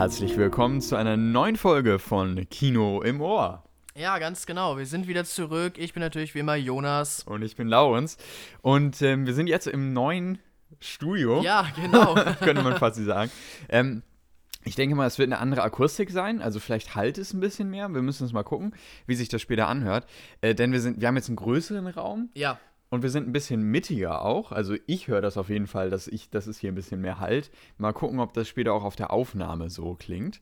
herzlich willkommen zu einer neuen Folge von Kino im Ohr. Ja, ganz genau. Wir sind wieder zurück. Ich bin natürlich wie immer Jonas. Und ich bin Laurens. Und ähm, wir sind jetzt im neuen Studio. Ja, genau. könnte man fast sagen. Ähm, ich denke mal, es wird eine andere Akustik sein, also vielleicht halt es ein bisschen mehr. Wir müssen uns mal gucken, wie sich das später anhört. Äh, denn wir, sind, wir haben jetzt einen größeren Raum. Ja. Und wir sind ein bisschen mittiger auch. Also ich höre das auf jeden Fall, dass ich, dass es hier ein bisschen mehr halt. Mal gucken, ob das später auch auf der Aufnahme so klingt.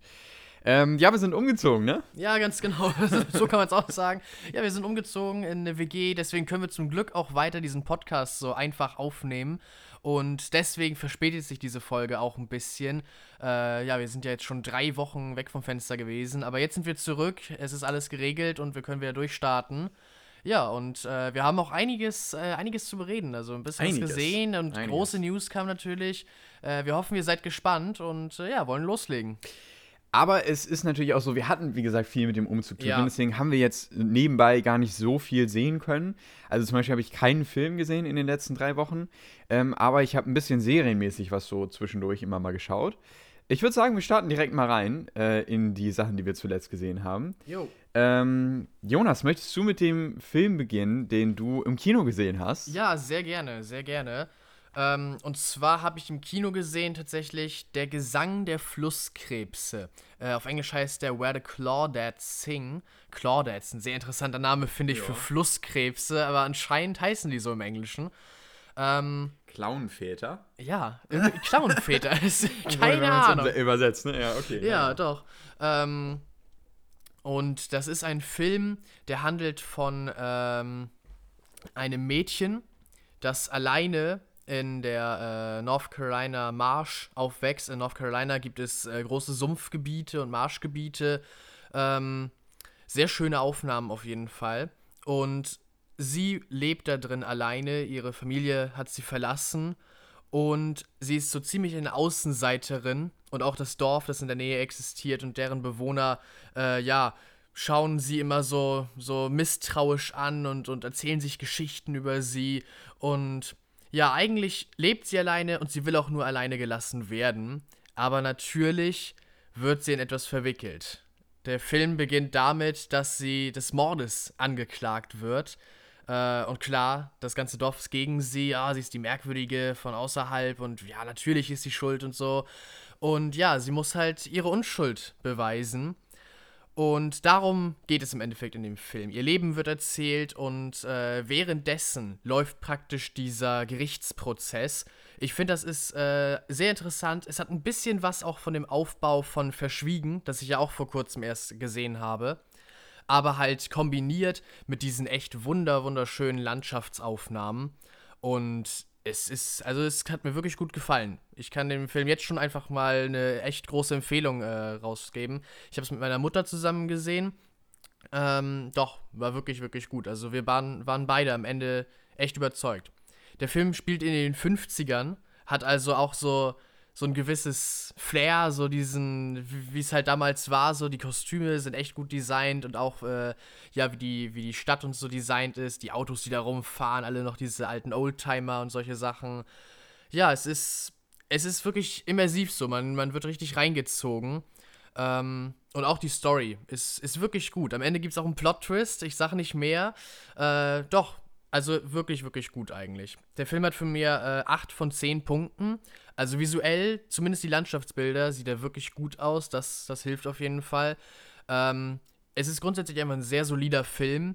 Ähm, ja, wir sind umgezogen, ne? Ja, ganz genau. so kann man es auch sagen. Ja, wir sind umgezogen in eine WG, deswegen können wir zum Glück auch weiter diesen Podcast so einfach aufnehmen. Und deswegen verspätet sich diese Folge auch ein bisschen. Äh, ja, wir sind ja jetzt schon drei Wochen weg vom Fenster gewesen, aber jetzt sind wir zurück. Es ist alles geregelt und wir können wieder durchstarten. Ja, und äh, wir haben auch einiges, äh, einiges zu bereden. Also ein bisschen was gesehen und einiges. große News kam natürlich. Äh, wir hoffen, ihr seid gespannt und äh, ja, wollen loslegen. Aber es ist natürlich auch so, wir hatten, wie gesagt, viel mit dem Umzug zu tun. Ja. Deswegen haben wir jetzt nebenbei gar nicht so viel sehen können. Also zum Beispiel habe ich keinen Film gesehen in den letzten drei Wochen. Ähm, aber ich habe ein bisschen serienmäßig was so zwischendurch immer mal geschaut. Ich würde sagen, wir starten direkt mal rein äh, in die Sachen, die wir zuletzt gesehen haben. Jo. Ähm, Jonas, möchtest du mit dem Film beginnen, den du im Kino gesehen hast? Ja, sehr gerne, sehr gerne. Ähm, und zwar habe ich im Kino gesehen tatsächlich Der Gesang der Flusskrebse. Äh, auf Englisch heißt der Where the Clawdads Sing. Clawdads, ein sehr interessanter Name, finde ich, ja. für Flusskrebse, aber anscheinend heißen die so im Englischen. Ähm, Clownväter? Ja, Clownväter. Keine Ahnung. Übersetzt, ne? Ja, okay. Ja, ja. doch. Ähm, und das ist ein Film, der handelt von ähm, einem Mädchen, das alleine in der äh, North Carolina Marsh aufwächst. In North Carolina gibt es äh, große Sumpfgebiete und Marschgebiete. Ähm, sehr schöne Aufnahmen auf jeden Fall. Und sie lebt da drin alleine. Ihre Familie hat sie verlassen. Und sie ist so ziemlich eine Außenseiterin. Und auch das Dorf, das in der Nähe existiert und deren Bewohner, äh, ja, schauen sie immer so, so misstrauisch an und, und erzählen sich Geschichten über sie. Und ja, eigentlich lebt sie alleine und sie will auch nur alleine gelassen werden. Aber natürlich wird sie in etwas verwickelt. Der Film beginnt damit, dass sie des Mordes angeklagt wird. Äh, und klar, das ganze Dorf ist gegen sie. Ja, sie ist die Merkwürdige von außerhalb und ja, natürlich ist sie schuld und so. Und ja, sie muss halt ihre Unschuld beweisen. Und darum geht es im Endeffekt in dem Film. Ihr Leben wird erzählt und äh, währenddessen läuft praktisch dieser Gerichtsprozess. Ich finde, das ist äh, sehr interessant. Es hat ein bisschen was auch von dem Aufbau von Verschwiegen, das ich ja auch vor kurzem erst gesehen habe. Aber halt kombiniert mit diesen echt wunder, wunderschönen Landschaftsaufnahmen. Und es ist, also es hat mir wirklich gut gefallen. Ich kann dem Film jetzt schon einfach mal eine echt große Empfehlung äh, rausgeben. Ich habe es mit meiner Mutter zusammen gesehen. Ähm, doch, war wirklich, wirklich gut. Also wir waren, waren beide am Ende echt überzeugt. Der Film spielt in den 50ern, hat also auch so so ein gewisses Flair, so diesen, wie es halt damals war, so die Kostüme sind echt gut designt und auch, äh, ja, wie die, wie die Stadt und so designt ist, die Autos, die da rumfahren, alle noch diese alten Oldtimer und solche Sachen. Ja, es ist, es ist wirklich immersiv so, man, man wird richtig reingezogen. Ähm, und auch die Story ist, ist wirklich gut. Am Ende gibt es auch einen Plot-Twist, ich sage nicht mehr. Äh, doch, also wirklich, wirklich gut eigentlich. Der Film hat für mir äh, 8 von 10 Punkten. Also visuell, zumindest die Landschaftsbilder, sieht er wirklich gut aus. Das, das hilft auf jeden Fall. Ähm, es ist grundsätzlich einfach ein sehr solider Film.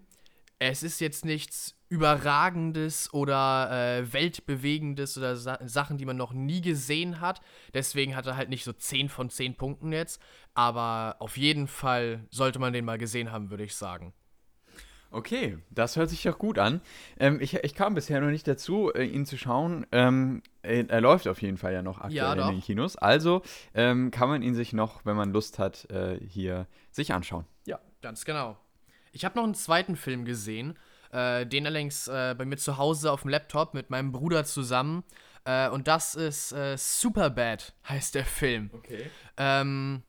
Es ist jetzt nichts Überragendes oder äh, Weltbewegendes oder Sa Sachen, die man noch nie gesehen hat. Deswegen hat er halt nicht so 10 von 10 Punkten jetzt. Aber auf jeden Fall sollte man den mal gesehen haben, würde ich sagen. Okay, das hört sich doch gut an. Ähm, ich, ich, kam bisher noch nicht dazu, äh, ihn zu schauen. Ähm, er, er, läuft auf jeden Fall ja noch aktuell ja, in den Kinos. Also ähm, kann man ihn sich noch, wenn man Lust hat, äh, hier sich anschauen. Ja, ganz genau. Ich habe noch einen zweiten Film gesehen, äh, den allerdings äh, bei mir zu Hause auf dem Laptop mit meinem Bruder zusammen. Äh, und das ist äh, Superbad, heißt der Film. Okay. Ähm,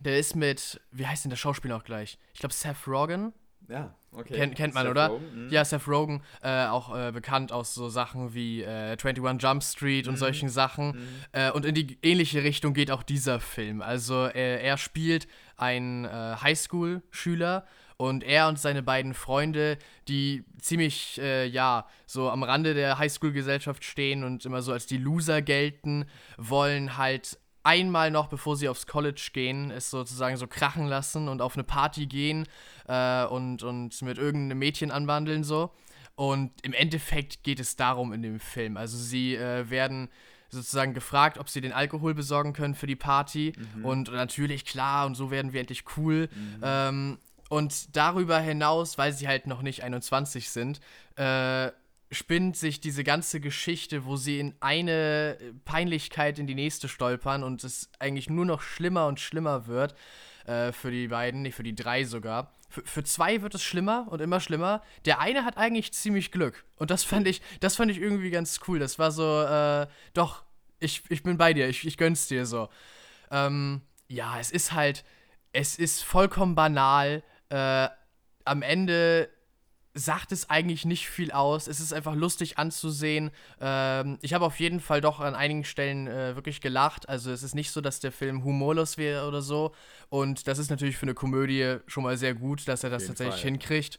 der ist mit, wie heißt denn der Schauspieler auch gleich? Ich glaube Seth Rogen Ja, okay. Kennt, kennt man, Seth oder? Rogen, mhm. ja, Seth Rogen, äh, auch äh, bekannt aus so Sachen wie äh, 21 Jump Street und mhm. solchen Sachen. Mhm. Äh, und in die ähnliche Richtung geht auch dieser Film. Also äh, er spielt einen äh, Highschool-Schüler und er und seine beiden Freunde, die ziemlich, äh, ja, so am Rande der Highschool-Gesellschaft stehen und immer so als die Loser gelten, wollen halt einmal noch, bevor sie aufs College gehen, es sozusagen so krachen lassen und auf eine Party gehen äh, und, und mit irgendeinem Mädchen anwandeln so. Und im Endeffekt geht es darum in dem Film. Also sie äh, werden sozusagen gefragt, ob sie den Alkohol besorgen können für die Party. Mhm. Und natürlich, klar, und so werden wir endlich cool. Mhm. Ähm, und darüber hinaus, weil sie halt noch nicht 21 sind, äh, spinnt sich diese ganze Geschichte, wo sie in eine Peinlichkeit in die nächste stolpern und es eigentlich nur noch schlimmer und schlimmer wird äh, für die beiden, nicht für die drei sogar. Für, für zwei wird es schlimmer und immer schlimmer. Der eine hat eigentlich ziemlich Glück und das fand ich, das fand ich irgendwie ganz cool. Das war so, äh, doch, ich, ich bin bei dir, ich, ich gönn's dir so. Ähm, ja, es ist halt, es ist vollkommen banal. Äh, am Ende sagt es eigentlich nicht viel aus. Es ist einfach lustig anzusehen. Ähm, ich habe auf jeden Fall doch an einigen Stellen äh, wirklich gelacht. Also es ist nicht so, dass der Film humorlos wäre oder so. Und das ist natürlich für eine Komödie schon mal sehr gut, dass er das tatsächlich Fall. hinkriegt.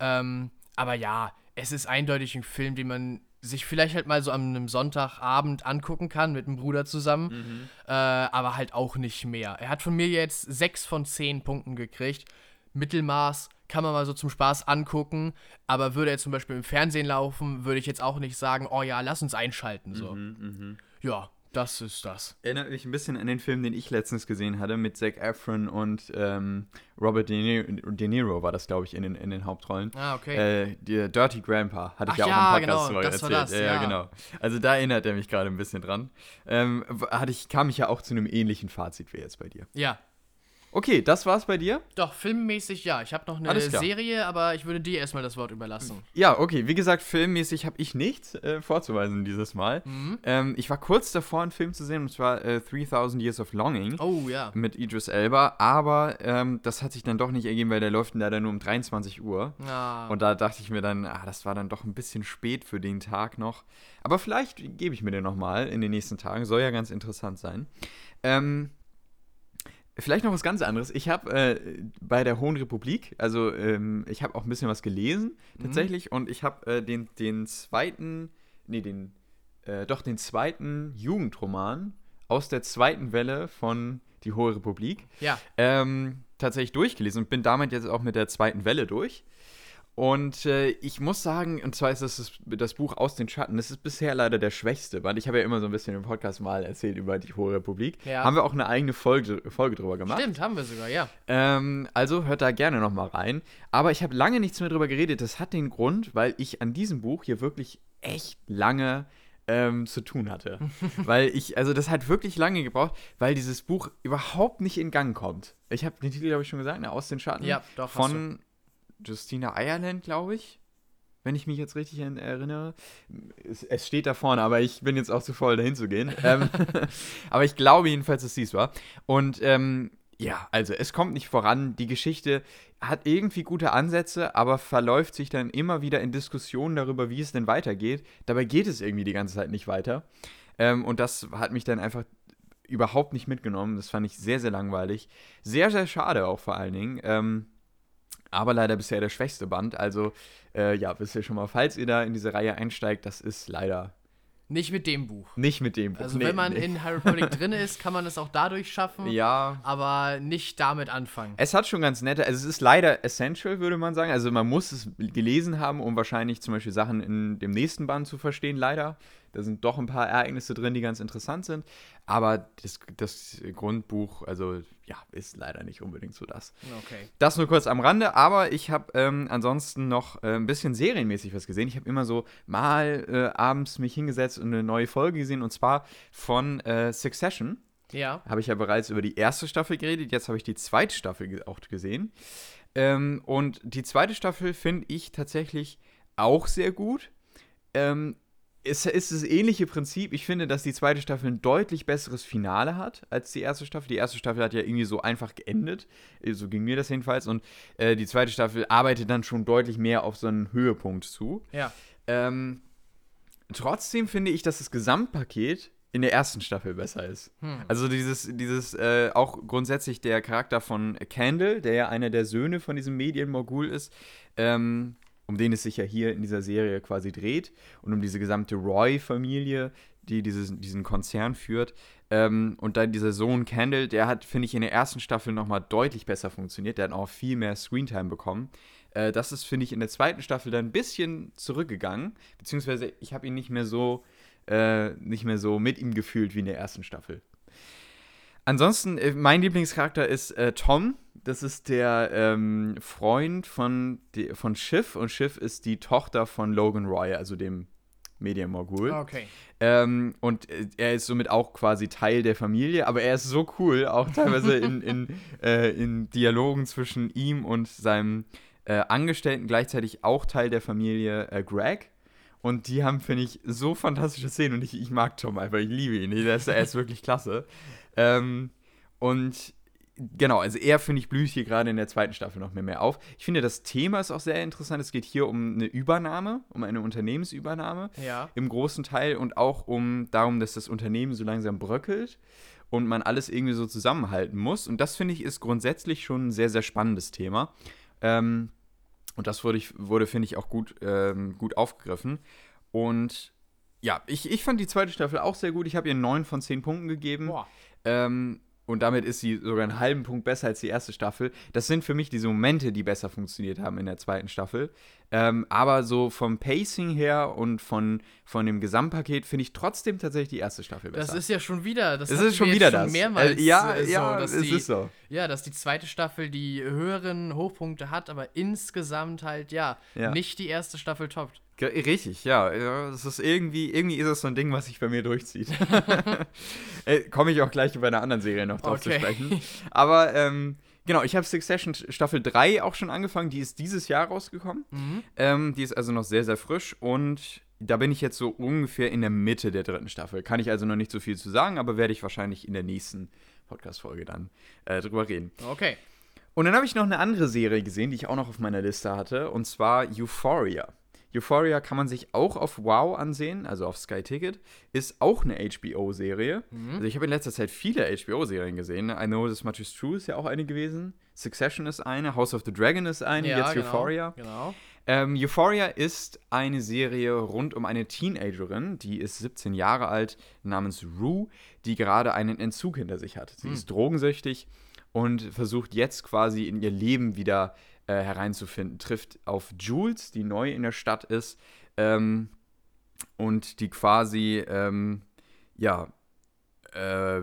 Ähm, aber ja, es ist eindeutig ein Film, den man sich vielleicht halt mal so an einem Sonntagabend angucken kann mit einem Bruder zusammen, mhm. äh, aber halt auch nicht mehr. Er hat von mir jetzt sechs von zehn Punkten gekriegt. Mittelmaß kann man mal so zum Spaß angucken, aber würde er zum Beispiel im Fernsehen laufen, würde ich jetzt auch nicht sagen, oh ja, lass uns einschalten. So. Mhm, mh. Ja, das ist das. Erinnert mich ein bisschen an den Film, den ich letztens gesehen hatte, mit Zac Efron und ähm, Robert De Niro, De Niro, war das, glaube ich, in den, in den Hauptrollen. Ah, okay. Äh, die Dirty Grandpa hatte ich ja auch ja, im Podcast genau, das erzählt. War das, ja, ja, genau. Also da erinnert er mich gerade ein bisschen dran. Ähm, hatte ich, kam ich ja auch zu einem ähnlichen Fazit wie jetzt bei dir. Ja, Okay, das war's bei dir? Doch, filmmäßig ja. Ich habe noch eine Serie, aber ich würde dir erstmal das Wort überlassen. Ja, okay. Wie gesagt, filmmäßig habe ich nichts äh, vorzuweisen dieses Mal. Mhm. Ähm, ich war kurz davor, einen Film zu sehen, und zwar äh, 3000 Years of Longing. Oh, ja. Mit Idris Elba. Aber ähm, das hat sich dann doch nicht ergeben, weil der läuft leider nur um 23 Uhr. Ah. Und da dachte ich mir dann, ah, das war dann doch ein bisschen spät für den Tag noch. Aber vielleicht gebe ich mir den nochmal in den nächsten Tagen. Soll ja ganz interessant sein. Ähm, Vielleicht noch was ganz anderes. Ich habe äh, bei der Hohen Republik, also ähm, ich habe auch ein bisschen was gelesen mhm. tatsächlich mhm. und ich habe äh, den, den zweiten, nee, den, äh, doch den zweiten Jugendroman aus der zweiten Welle von Die Hohe Republik ja. ähm, tatsächlich durchgelesen und bin damit jetzt auch mit der zweiten Welle durch. Und äh, ich muss sagen, und zwar ist das, das, das Buch Aus den Schatten, das ist bisher leider der schwächste, weil ich habe ja immer so ein bisschen im Podcast mal erzählt über die Hohe Republik. Ja. Haben wir auch eine eigene Folge, Folge drüber gemacht. Stimmt, haben wir sogar, ja. Ähm, also hört da gerne nochmal rein. Aber ich habe lange nichts mehr drüber geredet. Das hat den Grund, weil ich an diesem Buch hier wirklich echt lange ähm, zu tun hatte. weil ich, also das hat wirklich lange gebraucht, weil dieses Buch überhaupt nicht in Gang kommt. Ich habe den Titel, glaube ich, schon gesagt, ne? Aus den Schatten. Ja, doch. Von Justina Ireland, glaube ich. Wenn ich mich jetzt richtig erinnere. Es, es, steht da vorne, aber ich bin jetzt auch zu voll, dahin zu gehen. ähm, aber ich glaube jedenfalls, dass dies war. Und ähm, ja, also es kommt nicht voran. Die Geschichte hat irgendwie gute Ansätze, aber verläuft sich dann immer wieder in Diskussionen darüber, wie es denn weitergeht. Dabei geht es irgendwie die ganze Zeit nicht weiter. Ähm, und das hat mich dann einfach überhaupt nicht mitgenommen. Das fand ich sehr, sehr langweilig. Sehr, sehr schade auch vor allen Dingen. Ähm, aber leider bisher der schwächste Band. Also, äh, ja, wisst ihr schon mal, falls ihr da in diese Reihe einsteigt, das ist leider. Nicht mit dem Buch. Nicht mit dem Buch. Also, nee, wenn man nee. in Harry Potter drin ist, kann man es auch dadurch schaffen. Ja. Aber nicht damit anfangen. Es hat schon ganz nette, also es ist leider essential, würde man sagen. Also, man muss es gelesen haben, um wahrscheinlich zum Beispiel Sachen in dem nächsten Band zu verstehen, leider. Da sind doch ein paar Ereignisse drin, die ganz interessant sind. Aber das, das Grundbuch, also ja, ist leider nicht unbedingt so das. Okay. Das nur kurz am Rande, aber ich habe ähm, ansonsten noch äh, ein bisschen serienmäßig was gesehen. Ich habe immer so mal äh, abends mich hingesetzt und eine neue Folge gesehen und zwar von äh, Succession. Ja. Habe ich ja bereits über die erste Staffel geredet, jetzt habe ich die zweite Staffel auch gesehen. Ähm, und die zweite Staffel finde ich tatsächlich auch sehr gut. Ähm, es ist das ähnliche Prinzip. Ich finde, dass die zweite Staffel ein deutlich besseres Finale hat als die erste Staffel. Die erste Staffel hat ja irgendwie so einfach geendet. So ging mir das jedenfalls. Und äh, die zweite Staffel arbeitet dann schon deutlich mehr auf so einen Höhepunkt zu. Ja. Ähm, trotzdem finde ich, dass das Gesamtpaket in der ersten Staffel besser ist. Hm. Also dieses, dieses äh, auch grundsätzlich der Charakter von Candle, der ja einer der Söhne von diesem Medienmogul ist, ähm, um den es sich ja hier in dieser Serie quasi dreht und um diese gesamte Roy-Familie, die dieses, diesen Konzern führt. Ähm, und dann dieser Sohn Candle, der hat, finde ich, in der ersten Staffel nochmal deutlich besser funktioniert. Der hat auch viel mehr Screentime bekommen. Äh, das ist, finde ich, in der zweiten Staffel dann ein bisschen zurückgegangen. Beziehungsweise ich habe ihn nicht mehr so, äh, nicht mehr so mit ihm gefühlt wie in der ersten Staffel. Ansonsten, äh, mein Lieblingscharakter ist äh, Tom. Das ist der ähm, Freund von, die, von Schiff und Schiff ist die Tochter von Logan Roy, also dem Medienmogul. Okay. Ähm, und äh, er ist somit auch quasi Teil der Familie, aber er ist so cool, auch teilweise in, in, äh, in Dialogen zwischen ihm und seinem äh, Angestellten, gleichzeitig auch Teil der Familie äh, Greg. Und die haben, finde ich, so fantastische Szenen und ich, ich mag Tom einfach, ich liebe ihn. Er ist, er ist wirklich klasse. Ähm, und genau, also er, finde ich, blüht hier gerade in der zweiten Staffel noch mehr, mehr auf. Ich finde, das Thema ist auch sehr interessant. Es geht hier um eine Übernahme, um eine Unternehmensübernahme ja. im großen Teil und auch um darum, dass das Unternehmen so langsam bröckelt und man alles irgendwie so zusammenhalten muss. Und das, finde ich, ist grundsätzlich schon ein sehr, sehr spannendes Thema. Ähm, und das wurde, ich, wurde finde ich, auch gut, ähm, gut aufgegriffen. Und ja, ich, ich fand die zweite Staffel auch sehr gut. Ich habe ihr 9 von 10 Punkten gegeben. Boah. Ähm, und damit ist sie sogar einen halben Punkt besser als die erste Staffel. Das sind für mich diese Momente, die besser funktioniert haben in der zweiten Staffel. Ähm, aber so vom Pacing her und von, von dem Gesamtpaket finde ich trotzdem tatsächlich die erste Staffel besser. Das ist ja schon wieder, das, das ist schon wieder schon das. mehrmals. Äh, ja, so, ja, es die, ist so. Ja, dass die zweite Staffel die höheren Hochpunkte hat, aber insgesamt halt ja, ja. nicht die erste Staffel toppt. Richtig, ja. Es ist irgendwie, irgendwie ist es so ein Ding, was sich bei mir durchzieht. Äh, Komme ich auch gleich bei einer anderen Serie noch drauf okay. zu sprechen. Aber ähm, genau, ich habe Succession Staffel 3 auch schon angefangen. Die ist dieses Jahr rausgekommen. Mhm. Ähm, die ist also noch sehr, sehr frisch und da bin ich jetzt so ungefähr in der Mitte der dritten Staffel. Kann ich also noch nicht so viel zu sagen, aber werde ich wahrscheinlich in der nächsten Podcast-Folge dann äh, drüber reden. Okay. Und dann habe ich noch eine andere Serie gesehen, die ich auch noch auf meiner Liste hatte, und zwar Euphoria. Euphoria kann man sich auch auf Wow ansehen, also auf Sky Ticket. Ist auch eine HBO-Serie. Mhm. Also ich habe in letzter Zeit viele HBO-Serien gesehen. I Know This Much Is True ist ja auch eine gewesen. Succession ist eine. House of the Dragon ist eine. Ja, jetzt genau, Euphoria. Genau. Ähm, Euphoria ist eine Serie rund um eine Teenagerin, die ist 17 Jahre alt, namens Rue, die gerade einen Entzug hinter sich hat. Sie mhm. ist drogensüchtig und versucht jetzt quasi in ihr Leben wieder äh, hereinzufinden. Trifft auf Jules, die neu in der Stadt ist ähm, und die quasi, ähm, ja, äh,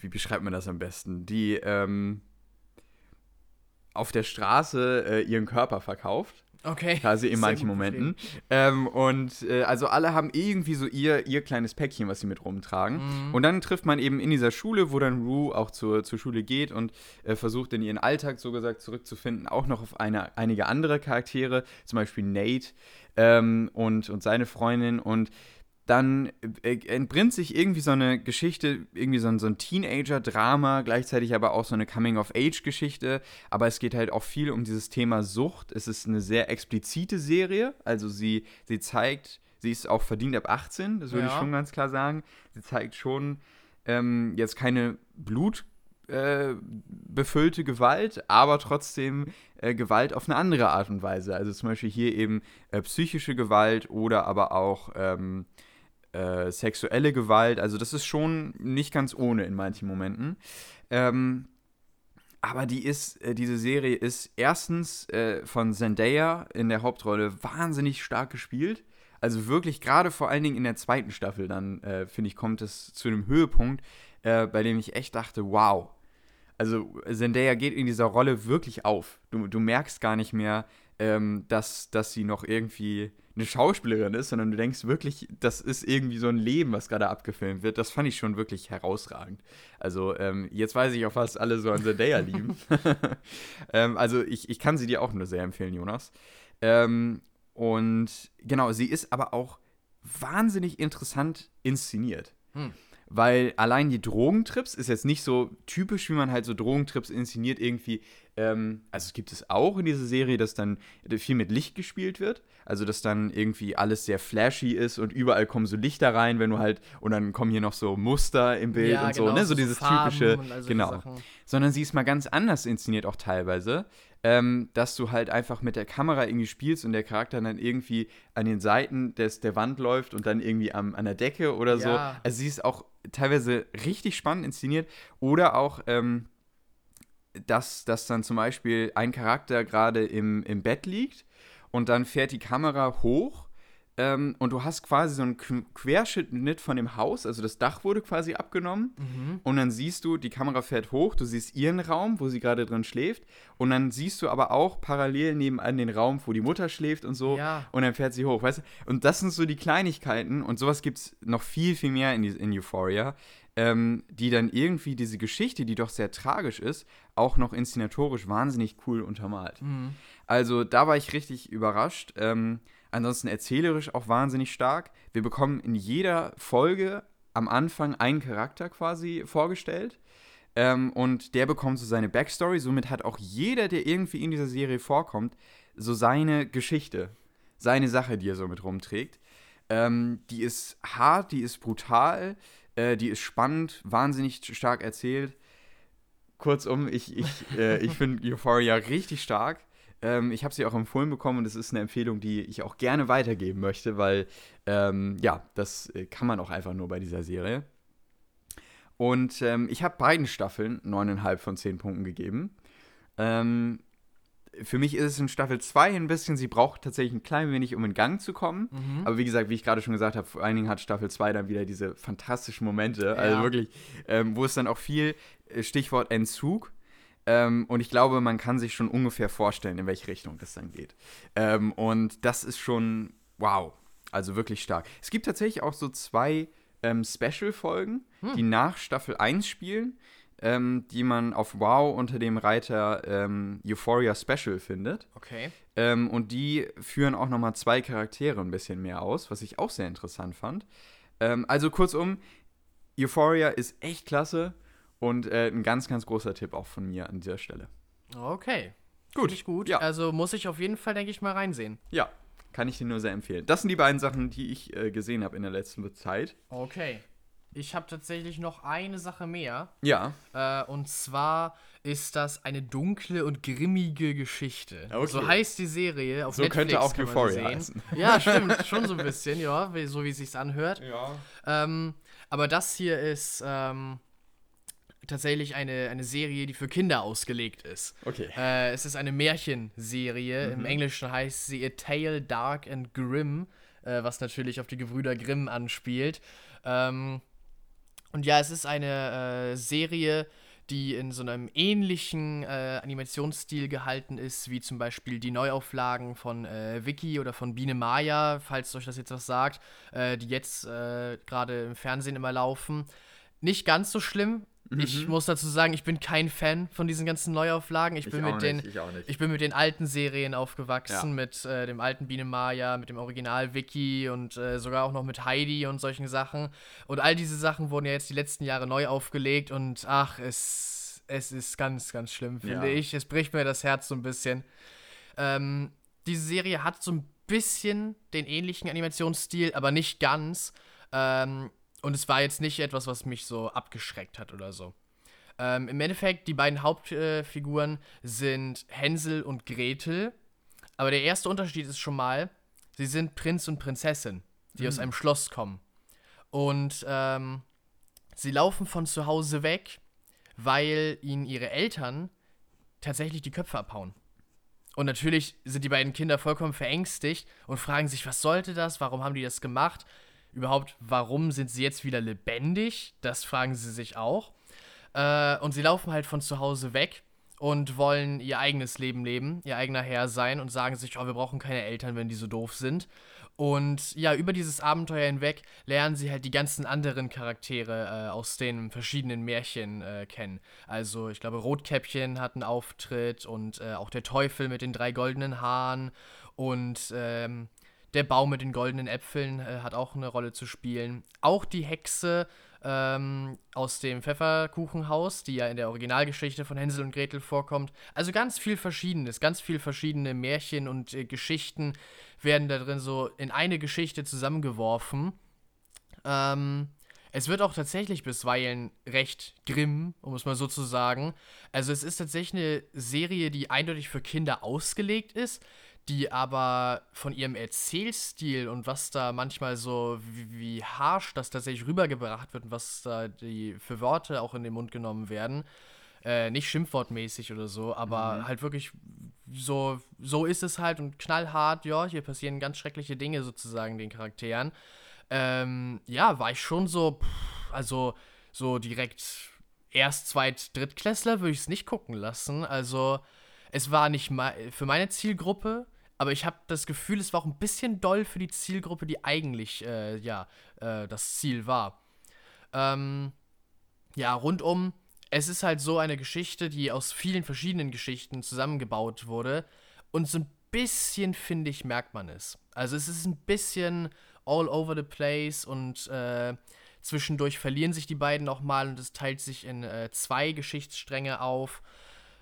wie beschreibt man das am besten? Die ähm, auf der Straße äh, ihren Körper verkauft Okay. Quasi in manchen Momenten. Ähm, und äh, also alle haben irgendwie so ihr, ihr kleines Päckchen, was sie mit rumtragen. Mhm. Und dann trifft man eben in dieser Schule, wo dann Rue auch zur, zur Schule geht und äh, versucht in ihren Alltag so gesagt zurückzufinden, auch noch auf eine, einige andere Charaktere, zum Beispiel Nate ähm, und, und seine Freundin. Und dann äh, entbrinnt sich irgendwie so eine Geschichte, irgendwie so ein, so ein Teenager-Drama, gleichzeitig aber auch so eine Coming-of-Age-Geschichte. Aber es geht halt auch viel um dieses Thema Sucht. Es ist eine sehr explizite Serie, also sie, sie zeigt, sie ist auch verdient ab 18, das würde ja. ich schon ganz klar sagen. Sie zeigt schon ähm, jetzt keine Blut äh, befüllte Gewalt, aber trotzdem äh, Gewalt auf eine andere Art und Weise. Also zum Beispiel hier eben äh, psychische Gewalt oder aber auch ähm, äh, sexuelle Gewalt. Also das ist schon nicht ganz ohne in manchen Momenten. Ähm, aber die ist, äh, diese Serie ist erstens äh, von Zendaya in der Hauptrolle wahnsinnig stark gespielt. Also wirklich, gerade vor allen Dingen in der zweiten Staffel dann, äh, finde ich, kommt es zu einem Höhepunkt, äh, bei dem ich echt dachte, wow. Also Zendaya geht in dieser Rolle wirklich auf. Du, du merkst gar nicht mehr, ähm, dass, dass sie noch irgendwie eine Schauspielerin ist, sondern du denkst wirklich, das ist irgendwie so ein Leben, was gerade abgefilmt wird. Das fand ich schon wirklich herausragend. Also ähm, jetzt weiß ich auch, was alle so an Zendaya lieben. ähm, also ich, ich kann sie dir auch nur sehr empfehlen, Jonas. Ähm, und genau, sie ist aber auch wahnsinnig interessant inszeniert. Hm. Weil allein die Drogentrips ist jetzt nicht so typisch, wie man halt so Drogentrips inszeniert, irgendwie. Ähm, also es gibt es auch in dieser Serie, dass dann viel mit Licht gespielt wird. Also dass dann irgendwie alles sehr flashy ist und überall kommen so Lichter rein, wenn du halt, und dann kommen hier noch so Muster im Bild ja, und genau, so, ne? So, so dieses Farben typische. Also genau. Sondern sie ist mal ganz anders inszeniert auch teilweise ähm, dass du halt einfach mit der Kamera irgendwie spielst und der Charakter dann irgendwie an den Seiten des, der Wand läuft und dann irgendwie am, an der Decke oder so. Ja. Also sie ist auch teilweise richtig spannend inszeniert. Oder auch, ähm, dass, dass dann zum Beispiel ein Charakter gerade im, im Bett liegt und dann fährt die Kamera hoch ähm, und du hast quasi so einen Querschnitt von dem Haus, also das Dach wurde quasi abgenommen. Mhm. Und dann siehst du, die Kamera fährt hoch, du siehst ihren Raum, wo sie gerade drin schläft. Und dann siehst du aber auch parallel nebenan den Raum, wo die Mutter schläft und so. Ja. Und dann fährt sie hoch, weißt du? Und das sind so die Kleinigkeiten. Und sowas gibt es noch viel, viel mehr in, in Euphoria. Ähm, die dann irgendwie diese Geschichte, die doch sehr tragisch ist, auch noch inszenatorisch wahnsinnig cool untermalt. Mhm. Also da war ich richtig überrascht. Ähm, Ansonsten erzählerisch auch wahnsinnig stark. Wir bekommen in jeder Folge am Anfang einen Charakter quasi vorgestellt. Ähm, und der bekommt so seine Backstory. Somit hat auch jeder, der irgendwie in dieser Serie vorkommt, so seine Geschichte, seine Sache, die er so mit rumträgt. Ähm, die ist hart, die ist brutal, äh, die ist spannend, wahnsinnig stark erzählt. Kurzum, ich, ich, äh, ich finde Euphoria richtig stark. Ähm, ich habe sie auch empfohlen bekommen und es ist eine Empfehlung, die ich auch gerne weitergeben möchte, weil ähm, ja, das äh, kann man auch einfach nur bei dieser Serie. Und ähm, ich habe beiden Staffeln 9,5 von 10 Punkten gegeben. Ähm, für mich ist es in Staffel 2 ein bisschen, sie braucht tatsächlich ein klein wenig, um in Gang zu kommen. Mhm. Aber wie gesagt, wie ich gerade schon gesagt habe, vor allen Dingen hat Staffel 2 dann wieder diese fantastischen Momente. Ja. Also wirklich, ähm, wo es dann auch viel, äh, Stichwort Entzug, ähm, und ich glaube, man kann sich schon ungefähr vorstellen, in welche Richtung das dann geht. Ähm, und das ist schon, wow, also wirklich stark. Es gibt tatsächlich auch so zwei ähm, Special-Folgen, hm. die nach Staffel 1 spielen, ähm, die man auf Wow unter dem Reiter ähm, Euphoria Special findet. Okay. Ähm, und die führen auch nochmal zwei Charaktere ein bisschen mehr aus, was ich auch sehr interessant fand. also kurzum, Euphoria ist echt klasse. Und äh, ein ganz, ganz großer Tipp auch von mir an dieser Stelle. Okay. Gut. ich gut. Ja. Also muss ich auf jeden Fall, denke ich, mal reinsehen. Ja, kann ich dir nur sehr empfehlen. Das sind die beiden Sachen, die ich äh, gesehen habe in der letzten Zeit. Okay. Ich habe tatsächlich noch eine Sache mehr. Ja. Äh, und zwar ist das eine dunkle und grimmige Geschichte. Okay. So heißt die Serie. Auf so Netflix könnte auch Euphoria heißen. Ja, stimmt. schon so ein bisschen, ja. So wie es sich anhört. Ja. Ähm, aber das hier ist ähm, tatsächlich eine, eine Serie, die für Kinder ausgelegt ist. Okay. Äh, es ist eine Märchenserie. Mhm. Im Englischen heißt sie A Tale Dark and Grim, äh, was natürlich auf die Gebrüder Grimm anspielt. Ähm, und ja, es ist eine äh, Serie, die in so einem ähnlichen äh, Animationsstil gehalten ist, wie zum Beispiel die Neuauflagen von äh, Wiki oder von Biene Maya, falls euch das jetzt was sagt, äh, die jetzt gerade im Fernsehen immer laufen. Nicht ganz so schlimm, Mhm. Ich muss dazu sagen, ich bin kein Fan von diesen ganzen Neuauflagen. Ich bin, ich mit, den, ich, ich bin mit den alten Serien aufgewachsen, ja. mit äh, dem alten Biene Maya, mit dem Original-Wiki und äh, sogar auch noch mit Heidi und solchen Sachen. Und all diese Sachen wurden ja jetzt die letzten Jahre neu aufgelegt und ach, es, es ist ganz, ganz schlimm, finde ja. ich. Es bricht mir das Herz so ein bisschen. Ähm, diese Serie hat so ein bisschen den ähnlichen Animationsstil, aber nicht ganz. Ähm, und es war jetzt nicht etwas, was mich so abgeschreckt hat oder so. Ähm, Im Endeffekt, die beiden Hauptfiguren äh, sind Hänsel und Gretel. Aber der erste Unterschied ist schon mal, sie sind Prinz und Prinzessin, die mhm. aus einem Schloss kommen. Und ähm, sie laufen von zu Hause weg, weil ihnen ihre Eltern tatsächlich die Köpfe abhauen. Und natürlich sind die beiden Kinder vollkommen verängstigt und fragen sich, was sollte das? Warum haben die das gemacht? Überhaupt, warum sind sie jetzt wieder lebendig? Das fragen sie sich auch. Äh, und sie laufen halt von zu Hause weg und wollen ihr eigenes Leben leben, ihr eigener Herr sein und sagen sich, oh, wir brauchen keine Eltern, wenn die so doof sind. Und ja, über dieses Abenteuer hinweg lernen sie halt die ganzen anderen Charaktere äh, aus den verschiedenen Märchen äh, kennen. Also ich glaube, Rotkäppchen hat einen Auftritt und äh, auch der Teufel mit den drei goldenen Haaren und ähm, Der Baum mit den goldenen Äpfeln äh, hat auch eine Rolle zu spielen. Auch die Hexe ähm, aus dem Pfefferkuchenhaus, die ja in der Originalgeschichte von Hänsel und Gretel vorkommt. Also ganz viel Verschiedenes, ganz viel verschiedene Märchen und äh, Geschichten werden da drin so in eine Geschichte zusammengeworfen. Ähm, es wird auch tatsächlich bisweilen recht grimm, um es mal so zu sagen. Also es ist tatsächlich eine Serie, die eindeutig für Kinder ausgelegt ist, die aber von ihrem Erzählstil und was da manchmal so, wie, wie harsch das tatsächlich rübergebracht wird und was da die für Worte auch in den Mund genommen werden, äh, nicht schimpfwortmäßig oder so, aber mhm. halt wirklich so, so ist es halt und knallhart, ja, hier passieren ganz schreckliche Dinge sozusagen den Charakteren ähm, ja, war ich schon so, pff, also so direkt erst, zweit, drittklässler würde ich es nicht gucken lassen. Also es war nicht für meine Zielgruppe, aber ich habe das Gefühl, es war auch ein bisschen doll für die Zielgruppe, die eigentlich, äh, ja, äh, das Ziel war. Ähm, ja, rundum, es ist halt so eine Geschichte, die aus vielen verschiedenen Geschichten zusammengebaut wurde. Und so ein bisschen, finde ich, merkt man es. Also es ist ein bisschen all over the place und äh, zwischendurch verlieren sich die beiden nochmal und es teilt sich in äh, zwei Geschichtsstränge auf.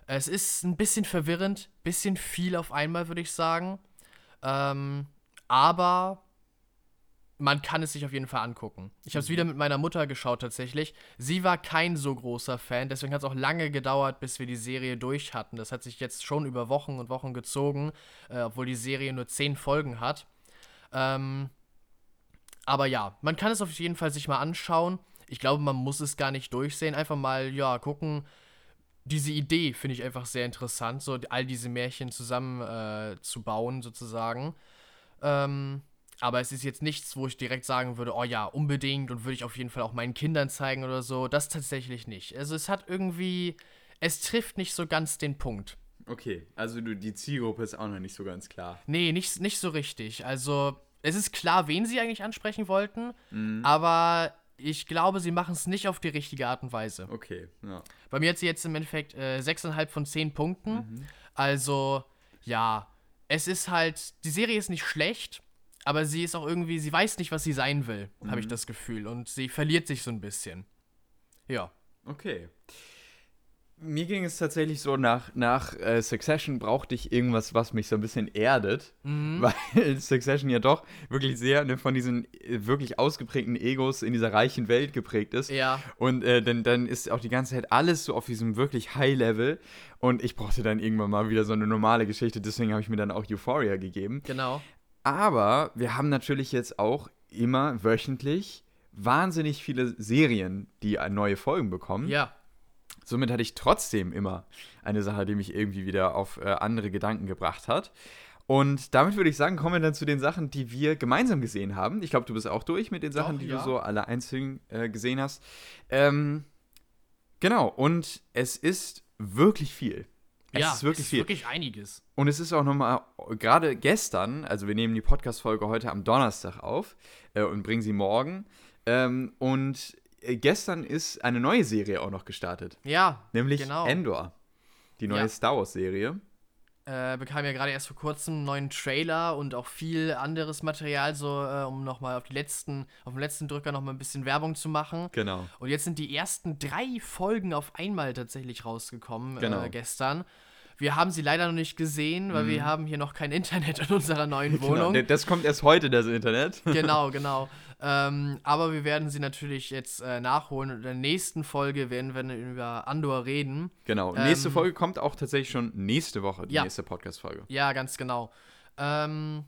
Es ist ein bisschen verwirrend, bisschen viel auf einmal, würde ich sagen. Ähm, aber man kann es sich auf jeden Fall angucken. Ich habe es mhm. wieder mit meiner Mutter geschaut tatsächlich. Sie war kein so großer Fan, deswegen hat es auch lange gedauert, bis wir die Serie durch hatten. Das hat sich jetzt schon über Wochen und Wochen gezogen, äh, obwohl die Serie nur zehn Folgen hat. Ähm, aber ja, man kann es auf jeden Fall sich mal anschauen. Ich glaube, man muss es gar nicht durchsehen. Einfach mal, ja, gucken. Diese Idee finde ich einfach sehr interessant, so all diese Märchen zusammen äh, zu bauen, sozusagen. Ähm, aber es ist jetzt nichts, wo ich direkt sagen würde, oh ja, unbedingt und würde ich auf jeden Fall auch meinen Kindern zeigen oder so. Das tatsächlich nicht. Also es hat irgendwie, es trifft nicht so ganz den Punkt. Okay, also du, die Zielgruppe ist auch noch nicht so ganz klar. Nee, nicht, nicht so richtig. Also es ist klar, wen sie eigentlich ansprechen wollten, mhm. aber ich glaube, sie machen es nicht auf die richtige Art und Weise. Okay, ja. Bei mir hat sie jetzt im Endeffekt äh, 6,5 von 10 Punkten. Mhm. Also, ja, es ist halt, die Serie ist nicht schlecht, aber sie ist auch irgendwie, sie weiß nicht, was sie sein will, mhm. habe ich das Gefühl. Und sie verliert sich so ein bisschen. Ja. Okay mir ging es tatsächlich so, nach, nach äh, Succession brauchte ich irgendwas, was mich so ein bisschen erdet, mhm. weil Succession ja doch wirklich sehr ne, von diesen äh, wirklich ausgeprägten Egos in dieser reichen Welt geprägt ist. Ja. Und äh, dann, dann ist auch die ganze Zeit alles so auf diesem wirklich High-Level und ich brauchte dann irgendwann mal wieder so eine normale Geschichte, deswegen habe ich mir dann auch Euphoria gegeben. Genau. Aber wir haben natürlich jetzt auch immer wöchentlich wahnsinnig viele Serien, die neue Folgen bekommen. Ja. Somit hatte ich trotzdem immer eine Sache, die mich irgendwie wieder auf äh, andere Gedanken gebracht hat. Und damit würde ich sagen, kommen wir dann zu den Sachen, die wir gemeinsam gesehen haben. Ich glaube, du bist auch durch mit den Sachen, Doch, die ja. du so alle einzeln äh, gesehen hast. Ähm, genau, und es ist wirklich viel. Es ja, ist wirklich es ist viel. wirklich einiges. Und es ist auch nochmal, gerade gestern, also wir nehmen die Podcast-Folge heute am Donnerstag auf äh, und bringen sie morgen. Ähm, und äh, gestern ist eine neue Serie auch noch gestartet. Ja. Nämlich genau. Endor. Die neue ja. Star Wars-Serie. Äh, bekam ja gerade erst vor kurzem einen neuen Trailer und auch viel anderes Material, so äh, um nochmal auf die letzten, auf den letzten Drücker nochmal ein bisschen Werbung zu machen. Genau. Und jetzt sind die ersten drei Folgen auf einmal tatsächlich rausgekommen genau. äh, gestern. Wir haben sie leider noch nicht gesehen, weil mhm. wir haben hier noch kein Internet in unserer neuen genau, Wohnung. Genau, das kommt erst heute, das Internet. genau, genau. Ähm, aber wir werden sie natürlich jetzt äh, nachholen. In der nächsten Folge werden wir über Andor reden. Genau. Ähm, nächste Folge kommt auch tatsächlich schon nächste Woche, die ja. nächste Podcast-Folge. Ja, ganz genau. Ähm,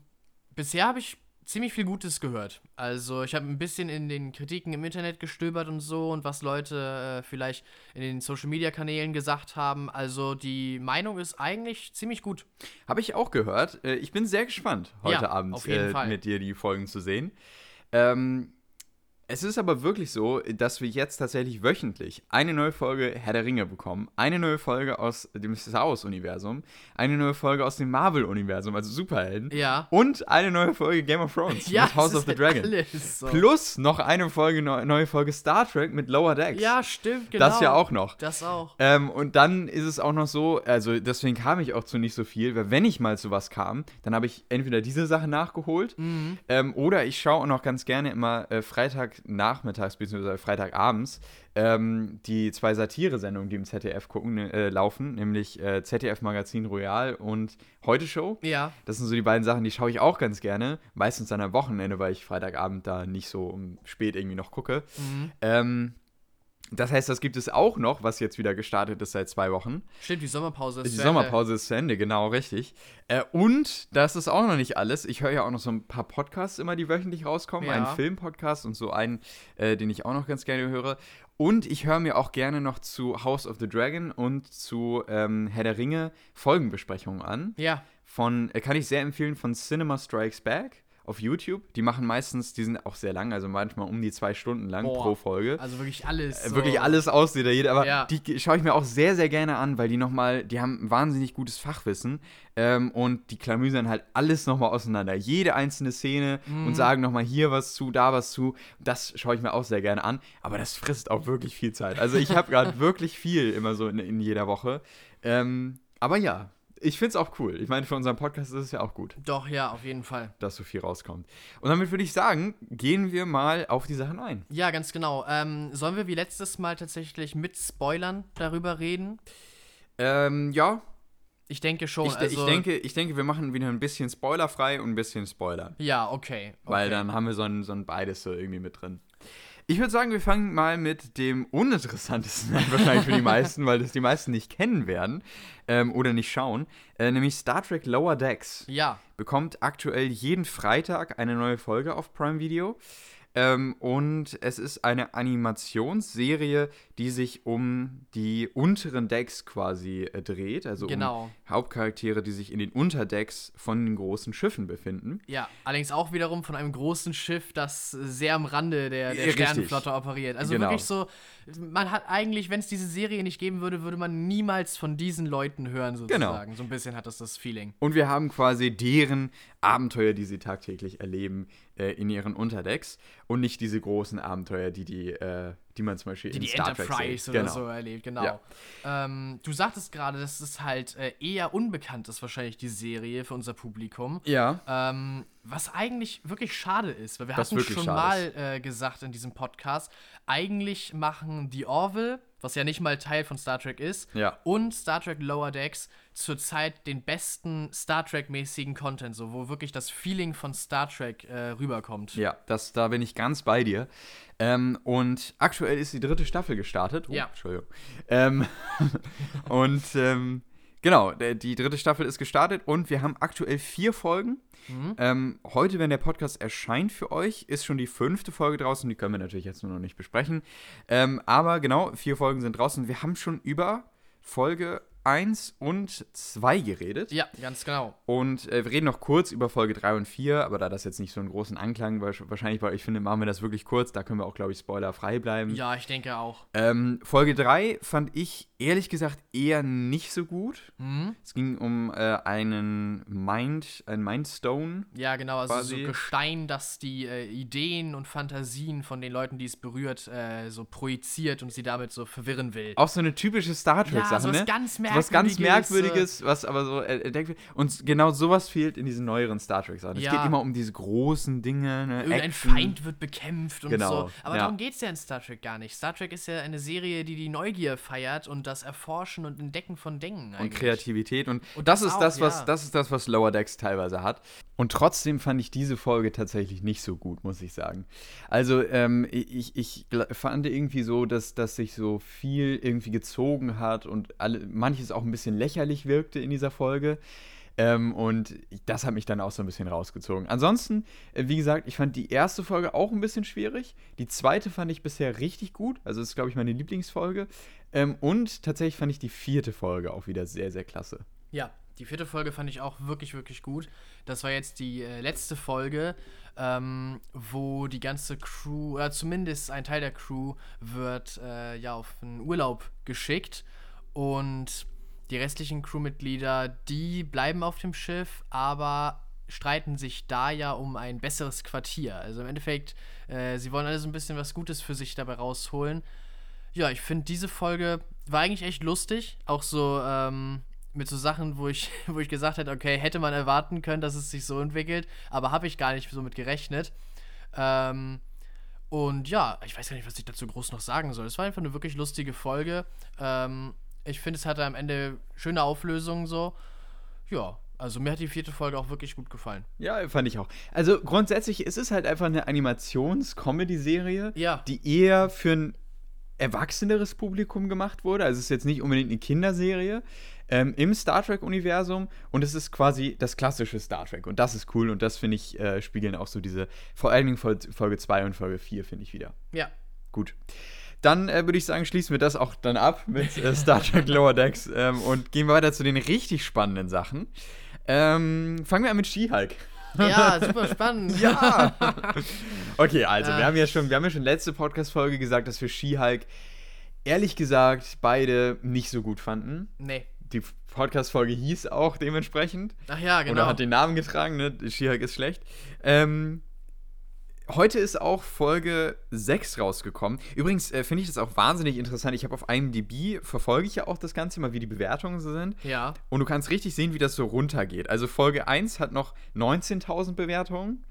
bisher habe ich ziemlich viel Gutes gehört. Also ich habe ein bisschen in den Kritiken im Internet gestöbert und so und was Leute äh, vielleicht in den Social-Media-Kanälen gesagt haben. Also die Meinung ist eigentlich ziemlich gut. Habe ich auch gehört. Äh, ich bin sehr gespannt, heute ja, Abend äh, mit dir die Folgen zu sehen. Ähm, Es ist aber wirklich so, dass wir jetzt tatsächlich wöchentlich eine neue Folge Herr der Ringe bekommen, eine neue Folge aus dem Star Wars-Universum, eine neue Folge aus dem Marvel-Universum, also Superhelden, Ja. und eine neue Folge Game of Thrones Ja, mit House of the Dragon. alles so. Plus noch eine Folge, neu- neue Folge Star Trek mit Lower Decks. Ja, stimmt, genau. Das ja auch noch. Das auch. Ähm, und dann ist es auch noch so, also deswegen kam ich auch zu nicht so viel, weil wenn ich mal zu was kam, dann habe ich entweder diese Sache nachgeholt Mhm. ähm, oder ich schaue auch noch ganz gerne immer äh, Freitagnachmittags bzw. Freitagabends ähm, die zwei Satire-Sendungen, die im ZDF gucken, äh, laufen, nämlich äh, ZDF Magazin Royal und Heute Show. Ja. Das sind so die beiden Sachen, die schaue ich auch ganz gerne. Meistens dann am Wochenende, weil ich Freitagabend da nicht so um spät irgendwie noch gucke. Mhm. Ähm, das heißt, das gibt es auch noch, was jetzt wieder gestartet ist seit zwei Wochen. Stimmt, die Sommerpause ist Die zu Ende. Sommerpause ist zu Ende, genau, richtig. Äh, und das ist auch noch nicht alles. Ich höre ja auch noch so ein paar Podcasts immer, die wöchentlich rauskommen. Ja. Einen Filmpodcast und so einen, äh, den ich auch noch ganz gerne höre. Und ich höre mir auch gerne noch zu House of the Dragon und zu ähm, Herr der Ringe Folgenbesprechungen an. Ja. Von, äh, kann ich sehr empfehlen, von Cinema Strikes Back auf YouTube. Die machen meistens, die sind auch sehr lang, also manchmal um die zwei Stunden lang Boah. pro Folge. Also wirklich alles. Äh, so. Wirklich alles ausdetailliert, aber Ja. die schaue ich mir auch sehr, sehr gerne an, weil die nochmal, die haben wahnsinnig gutes Fachwissen ähm, und die klamüsern halt alles nochmal auseinander. Jede einzelne Szene Mhm. und sagen nochmal hier was zu, da was zu. Das schaue ich mir auch sehr gerne an, aber das frisst auch wirklich viel Zeit. Also ich habe gerade wirklich viel immer so in, in jeder Woche. Ähm, aber ja, ich finde es auch cool. Ich meine, für unseren Podcast ist es ja auch gut, Doch, ja, auf jeden Fall. dass so viel rauskommt. Und damit würde ich sagen, gehen wir mal auf die Sachen ein. Ja, ganz genau. Ähm, sollen wir wie letztes Mal tatsächlich mit Spoilern darüber reden? Ähm, ja, Ich denke schon. Ich, de- also, ich, denke, ich denke, wir machen wieder ein bisschen spoilerfrei und ein bisschen Spoiler. Ja, okay. okay. Weil dann haben wir so ein, so ein beides so irgendwie mit drin. Ich würde sagen, wir fangen mal mit dem uninteressantesten an, wahrscheinlich für die meisten, weil das die meisten nicht kennen werden ähm, oder nicht schauen. Äh, nämlich Star Trek Lower Decks Ja, bekommt aktuell jeden Freitag eine neue Folge auf Prime Video. Ähm, und es ist eine Animationsserie, die sich um die unteren Decks quasi äh, dreht. Also Genau. um Hauptcharaktere, die sich in den Unterdecks von den großen Schiffen befinden. ja. Allerdings auch wiederum von einem großen Schiff, das sehr am Rande der, der. Sternenflotte operiert. Also Genau. wirklich so, man hat eigentlich, wenn es diese Serie nicht geben würde, würde man niemals von diesen Leuten hören, Genau. sozusagen. So ein bisschen hat das das Feeling. Und wir haben quasi deren Abenteuer, die sie tagtäglich erleben, äh, in ihren Unterdecks. Und nicht diese großen Abenteuer, die, die, äh, die man zum Beispiel Die, in die Star Trek Enterprise sieht. oder genau. so erlebt, genau. Ja. Ähm, du sagtest gerade, dass es halt äh, eher unbekannt ist, wahrscheinlich die Serie für unser Publikum. Ja. Ähm, was eigentlich wirklich schade ist, weil wir Was hatten schon mal äh, gesagt in diesem Podcast, eigentlich machen The Orville, was ja nicht mal Teil von Star Trek ist, Ja. und Star Trek Lower Decks zurzeit den besten Star Trek-mäßigen Content, so wo wirklich das Feeling von Star Trek äh, rüberkommt. Ja, das, da bin ich ganz bei dir. Ähm, und aktuell ist die dritte Staffel gestartet. Oh, Ja. Entschuldigung. Ähm, und ähm, genau, die dritte Staffel ist gestartet und wir haben aktuell vier Folgen. Mhm. Ähm, heute, wenn der Podcast erscheint für euch, ist schon die fünfte Folge draußen. Die können wir natürlich jetzt nur noch nicht besprechen. Ähm, aber genau, vier Folgen sind draußen. Wir haben schon über Folge 1 und 2 geredet. Ja, ganz genau. Und äh, wir reden noch kurz über Folge 3 und 4, aber da das jetzt nicht so einen großen Anklang wahrsch- wahrscheinlich bei euch findet, machen wir das wirklich kurz. Da können wir auch, glaube ich, spoilerfrei bleiben. Ja, ich denke auch. Ähm, Folge 3 fand ich ehrlich gesagt eher nicht so gut. Mhm. Es ging um äh, einen Mind, ein Mindstone. Ja, genau, also Quasi. so Gestein, das die äh, Ideen und Fantasien von den Leuten, die es berührt, äh, so projiziert und sie damit so verwirren will. Auch so eine typische Star Trek-Sache, Ja, sowas ne? ganz was ganz Merkwürdiges, Merkwürdiges, was aber so äh, entdeckt wird. Und genau sowas fehlt in diesen neueren Star Trek-Sachen. Es Ja. geht immer um diese großen Dinge, ne? Irgendein Action. Feind wird bekämpft und Genau, so. Aber ja. darum geht es ja in Star Trek gar nicht. Star Trek ist ja eine Serie, die die Neugier feiert und das Erforschen und Entdecken von Dingen. und eigentlich. Kreativität und, Und das, das ist auch, das was ja. das ist das was Lower Decks teilweise hat und trotzdem fand ich diese Folge tatsächlich nicht so gut muss ich sagen also ähm, ich, ich fand irgendwie so dass dass sich so viel irgendwie gezogen hat und alle manches auch ein bisschen lächerlich wirkte in dieser Folge ähm, und das hat mich dann auch so ein bisschen rausgezogen. Ansonsten, äh, wie gesagt, ich fand die erste Folge auch ein bisschen schwierig. Die zweite fand ich bisher richtig gut. Also, das ist, glaube ich, meine Lieblingsfolge. Ähm, und tatsächlich fand ich die vierte Folge auch wieder sehr, sehr klasse. Ja, die vierte Folge fand ich auch wirklich, wirklich gut. Das war jetzt die äh, letzte Folge, ähm, wo die ganze Crew, oder zumindest ein Teil der Crew, wird äh, ja auf einen Urlaub geschickt. Und die restlichen Crewmitglieder, die bleiben auf dem Schiff, aber streiten sich da ja um ein besseres Quartier. Also im Endeffekt, äh, sie wollen alle so ein bisschen was Gutes für sich dabei rausholen. Ja, ich finde, diese Folge war eigentlich echt lustig. Auch so, ähm, mit so Sachen, wo ich, wo ich gesagt hätte, okay, hätte man erwarten können, dass es sich so entwickelt, aber habe ich gar nicht so mit gerechnet. Ähm, und ja, ich weiß gar nicht, was ich dazu groß noch sagen soll. Es war einfach eine wirklich lustige Folge. Ähm, ich finde, es hatte am Ende schöne Auflösungen so. Ja, also mir hat die vierte Folge auch wirklich gut gefallen. Ja, fand ich auch. Also grundsätzlich ist es halt einfach eine Animations-Comedy-Serie, ja. die eher für ein erwachseneres Publikum gemacht wurde. Also es ist jetzt nicht unbedingt eine Kinderserie ähm, im Star Trek-Universum und es ist quasi das klassische Star Trek. Und das ist cool und das finde ich, äh, spiegeln auch so diese, vor allen Dingen Folge 2 und Folge 4, finde ich wieder. Ja. Gut. Dann äh, würde ich sagen, schließen wir das auch dann ab mit äh, Star Trek Lower Decks ähm, und gehen weiter zu den richtig spannenden Sachen. Ähm, fangen wir an mit She-Hulk. Ja, super spannend. ja. Okay, also wir haben ja schon, wir haben ja schon letzte Podcast-Folge gesagt, dass wir She-Hulk ehrlich gesagt beide nicht so gut fanden. Nee. Die Podcast-Folge hieß auch dementsprechend. Ach ja, genau. Oder hat den Namen getragen, ne? She-Hulk ist schlecht. Ähm, heute ist auch Folge 6 rausgekommen. Übrigens äh, finde ich das auch wahnsinnig interessant. Ich habe auf IMDb, verfolge ich ja auch das Ganze mal, wie die Bewertungen so sind. Ja. Und du kannst richtig sehen, wie das so runtergeht. Also Folge 1 hat noch 19.000 Bewertungen,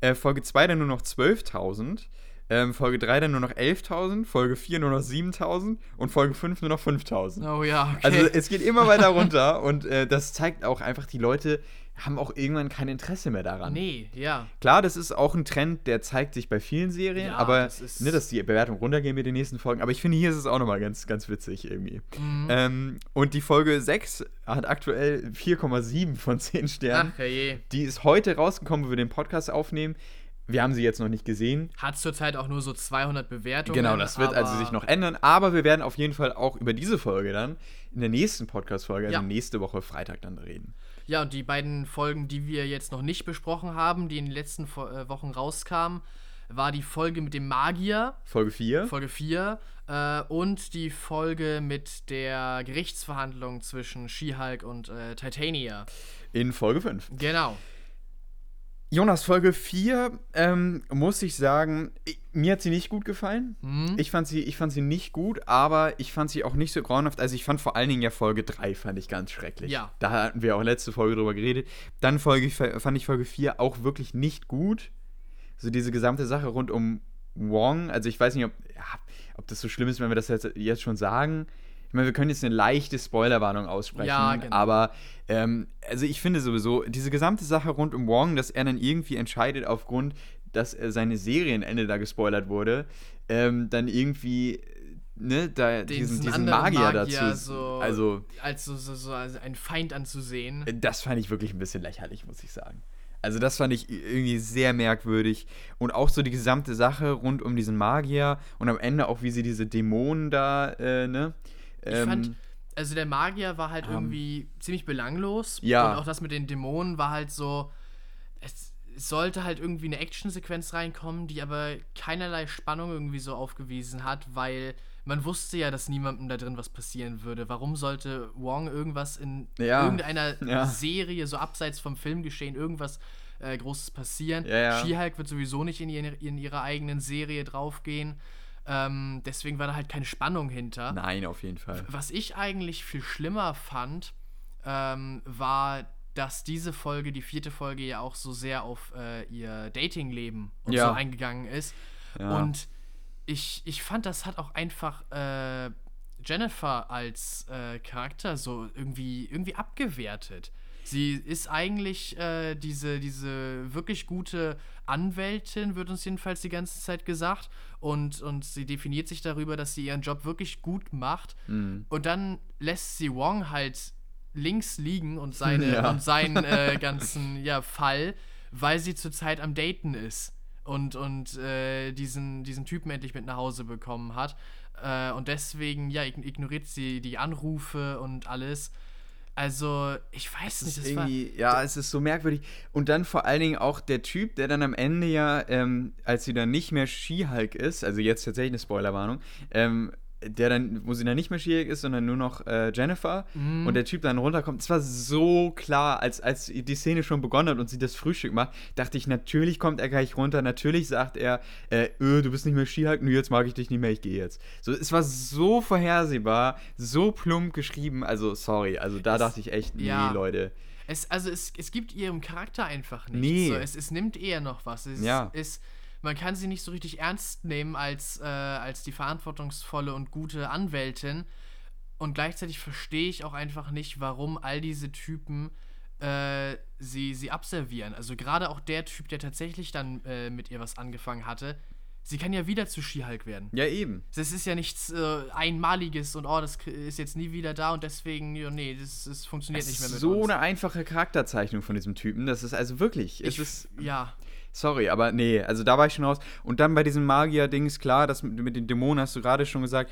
äh, Folge 2 dann nur noch 12.000. Ähm, Folge 3 dann nur noch 11.000, Folge 4 nur noch 7.000 und Folge 5 nur noch 5.000. Oh ja, okay. Also es geht immer weiter runter und äh, das zeigt auch einfach, die Leute haben auch irgendwann kein Interesse mehr daran. Nee, ja. Klar, das ist auch ein Trend, der zeigt sich bei vielen Serien, ja, aber das ne, dass die Bewertung runtergehen mit den nächsten Folgen. Aber ich finde, hier ist es auch nochmal ganz, ganz witzig irgendwie. Mhm. Ähm, und die Folge 6 hat aktuell 4,7 von 10 Sternen. Ach, je. Die ist heute rausgekommen, wo wir den Podcast aufnehmen. Wir haben sie jetzt noch nicht gesehen. Hat zurzeit auch nur so 200 Bewertungen. Genau, das wird also sich noch ändern. Aber wir werden auf jeden Fall auch über diese Folge dann in der nächsten Podcast-Folge, also ja. nächste Woche Freitag dann reden. Ja, und die beiden Folgen, die wir jetzt noch nicht besprochen haben, die in den letzten äh, Wochen rauskamen, war die Folge mit dem Magier. Folge 4. Folge 4. Äh, und die Folge mit der Gerichtsverhandlung zwischen She-Hulk und äh, Titania. In Folge 5. Genau. Jonas, Folge 4, ähm, muss ich sagen, ich, mir hat sie nicht gut gefallen. Mhm. Ich, fand sie, ich fand sie nicht gut, aber ich fand sie auch nicht so grauenhaft. Also ich fand vor allen Dingen ja Folge 3 fand ich ganz schrecklich. Ja. Da hatten wir auch letzte Folge drüber geredet. Dann Folge, fand ich Folge 4 auch wirklich nicht gut. So diese gesamte Sache rund um Wong. Also ich weiß nicht, ob, ja, ob das so schlimm ist, wenn wir das jetzt, jetzt schon sagen. Ich meine, wir können jetzt eine leichte Spoilerwarnung aussprechen, ja, genau. aber ähm, also ich finde sowieso, diese gesamte Sache rund um Wong, dass er dann irgendwie entscheidet aufgrund, dass seine Serienende da gespoilert wurde, ähm, dann irgendwie ne, da diesen, diesen Magier, Magier, dazu. So, also, als so, so, so als ein Feind anzusehen. Äh, das fand ich wirklich ein bisschen lächerlich, muss ich sagen. Also das fand ich irgendwie sehr merkwürdig. Und auch so die gesamte Sache rund um diesen Magier und am Ende auch, wie sie diese Dämonen da, äh, ne? Ich ähm, fand, also der Magier war halt um, irgendwie ziemlich belanglos. Ja. Und auch das mit den Dämonen war halt so. Es, es sollte halt irgendwie eine Actionsequenz reinkommen, die aber keinerlei Spannung irgendwie so aufgewiesen hat, weil man wusste ja, dass niemandem da drin was passieren würde. Warum sollte Wong irgendwas in ja. irgendeiner ja. Serie, so abseits vom Film geschehen, irgendwas äh, Großes passieren? Ja, ja. She-Hulk wird sowieso nicht in, ihre, in ihrer eigenen Serie draufgehen. Ähm, deswegen war da halt keine Spannung hinter. Nein, auf jeden Fall. Was ich eigentlich viel schlimmer fand, ähm, war, dass diese Folge, die vierte Folge, ja auch so sehr auf äh, ihr Datingleben und ja. so eingegangen ist. Ja. Und ich, ich fand, das hat auch einfach äh, Jennifer als äh, Charakter so irgendwie, irgendwie abgewertet. Sie ist eigentlich äh, diese, diese wirklich gute Anwältin, wird uns jedenfalls die ganze Zeit gesagt. Und, und sie definiert sich darüber, dass sie ihren Job wirklich gut macht. Mhm. Und dann lässt sie Wong halt links liegen und, seine, Ja. und seinen äh, ganzen ja, Fall, weil sie zurzeit am Daten ist und, und äh, diesen, diesen Typen endlich mit nach Hause bekommen hat. Äh, und deswegen, ja, ig- ignoriert sie die Anrufe und alles. Also, ich weiß nicht, das irgendwie, ja, es ist so merkwürdig. Und dann vor allen Dingen auch der Typ, der dann am Ende ja, ähm, als sie dann nicht mehr Skihulk ist, also jetzt tatsächlich eine Spoilerwarnung, ähm, der dann, wo sie dann nicht mehr schwierig ist, sondern nur noch äh, Jennifer mm. und der Typ dann runterkommt. Es war so klar, als, als die Szene schon begonnen hat und sie das Frühstück macht, dachte ich, natürlich kommt er gleich runter, natürlich sagt er, äh, öh, du bist nicht mehr Skihulk, nur jetzt mag ich dich nicht mehr, ich gehe jetzt. So, es war so vorhersehbar, so plump geschrieben, also sorry, also da es, dachte ich echt, nee, ja. Leute. Es, also es, es gibt ihrem Charakter einfach nichts. Nee. So, es, es nimmt eher noch was. Es, ja. es, man kann sie nicht so richtig ernst nehmen als, äh, als die verantwortungsvolle und gute Anwältin. Und gleichzeitig verstehe ich auch einfach nicht, warum all diese Typen äh, sie, sie abservieren. Also gerade auch der Typ, der tatsächlich dann äh, mit ihr was angefangen hatte, sie kann ja wieder zu Skihulk werden. Ja, eben. Das ist ja nichts äh, Einmaliges und oh, das ist jetzt nie wieder da und deswegen, ja, nee, das, das funktioniert es nicht mehr mit so uns. So eine einfache Charakterzeichnung von diesem Typen, das ist also wirklich, es ich, ist... Ja. Sorry, aber nee, also da war ich schon raus. Und dann bei diesem Magier-Ding ist klar, das mit, mit den Dämonen hast du gerade schon gesagt.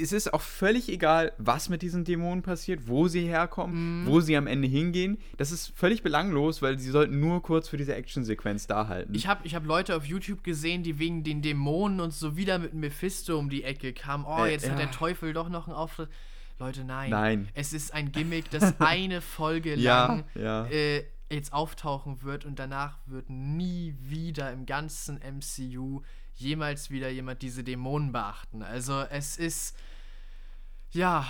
Es ist auch völlig egal, was mit diesen Dämonen passiert, wo sie herkommen, mhm. wo sie am Ende hingehen. Das ist völlig belanglos, weil sie sollten nur kurz für diese Actionsequenz da halten. Ich habe ich hab Leute auf YouTube gesehen, die wegen den Dämonen und so wieder mit Mephisto um die Ecke kamen. Oh, jetzt äh, hat der Teufel doch noch einen Auftritt. Leute, nein. Nein. Es ist ein Gimmick, das eine Folge lang ja, ja. Äh, jetzt auftauchen wird und danach wird nie wieder im ganzen MCU jemals wieder jemand diese Dämonen beachten. Also es ist ja.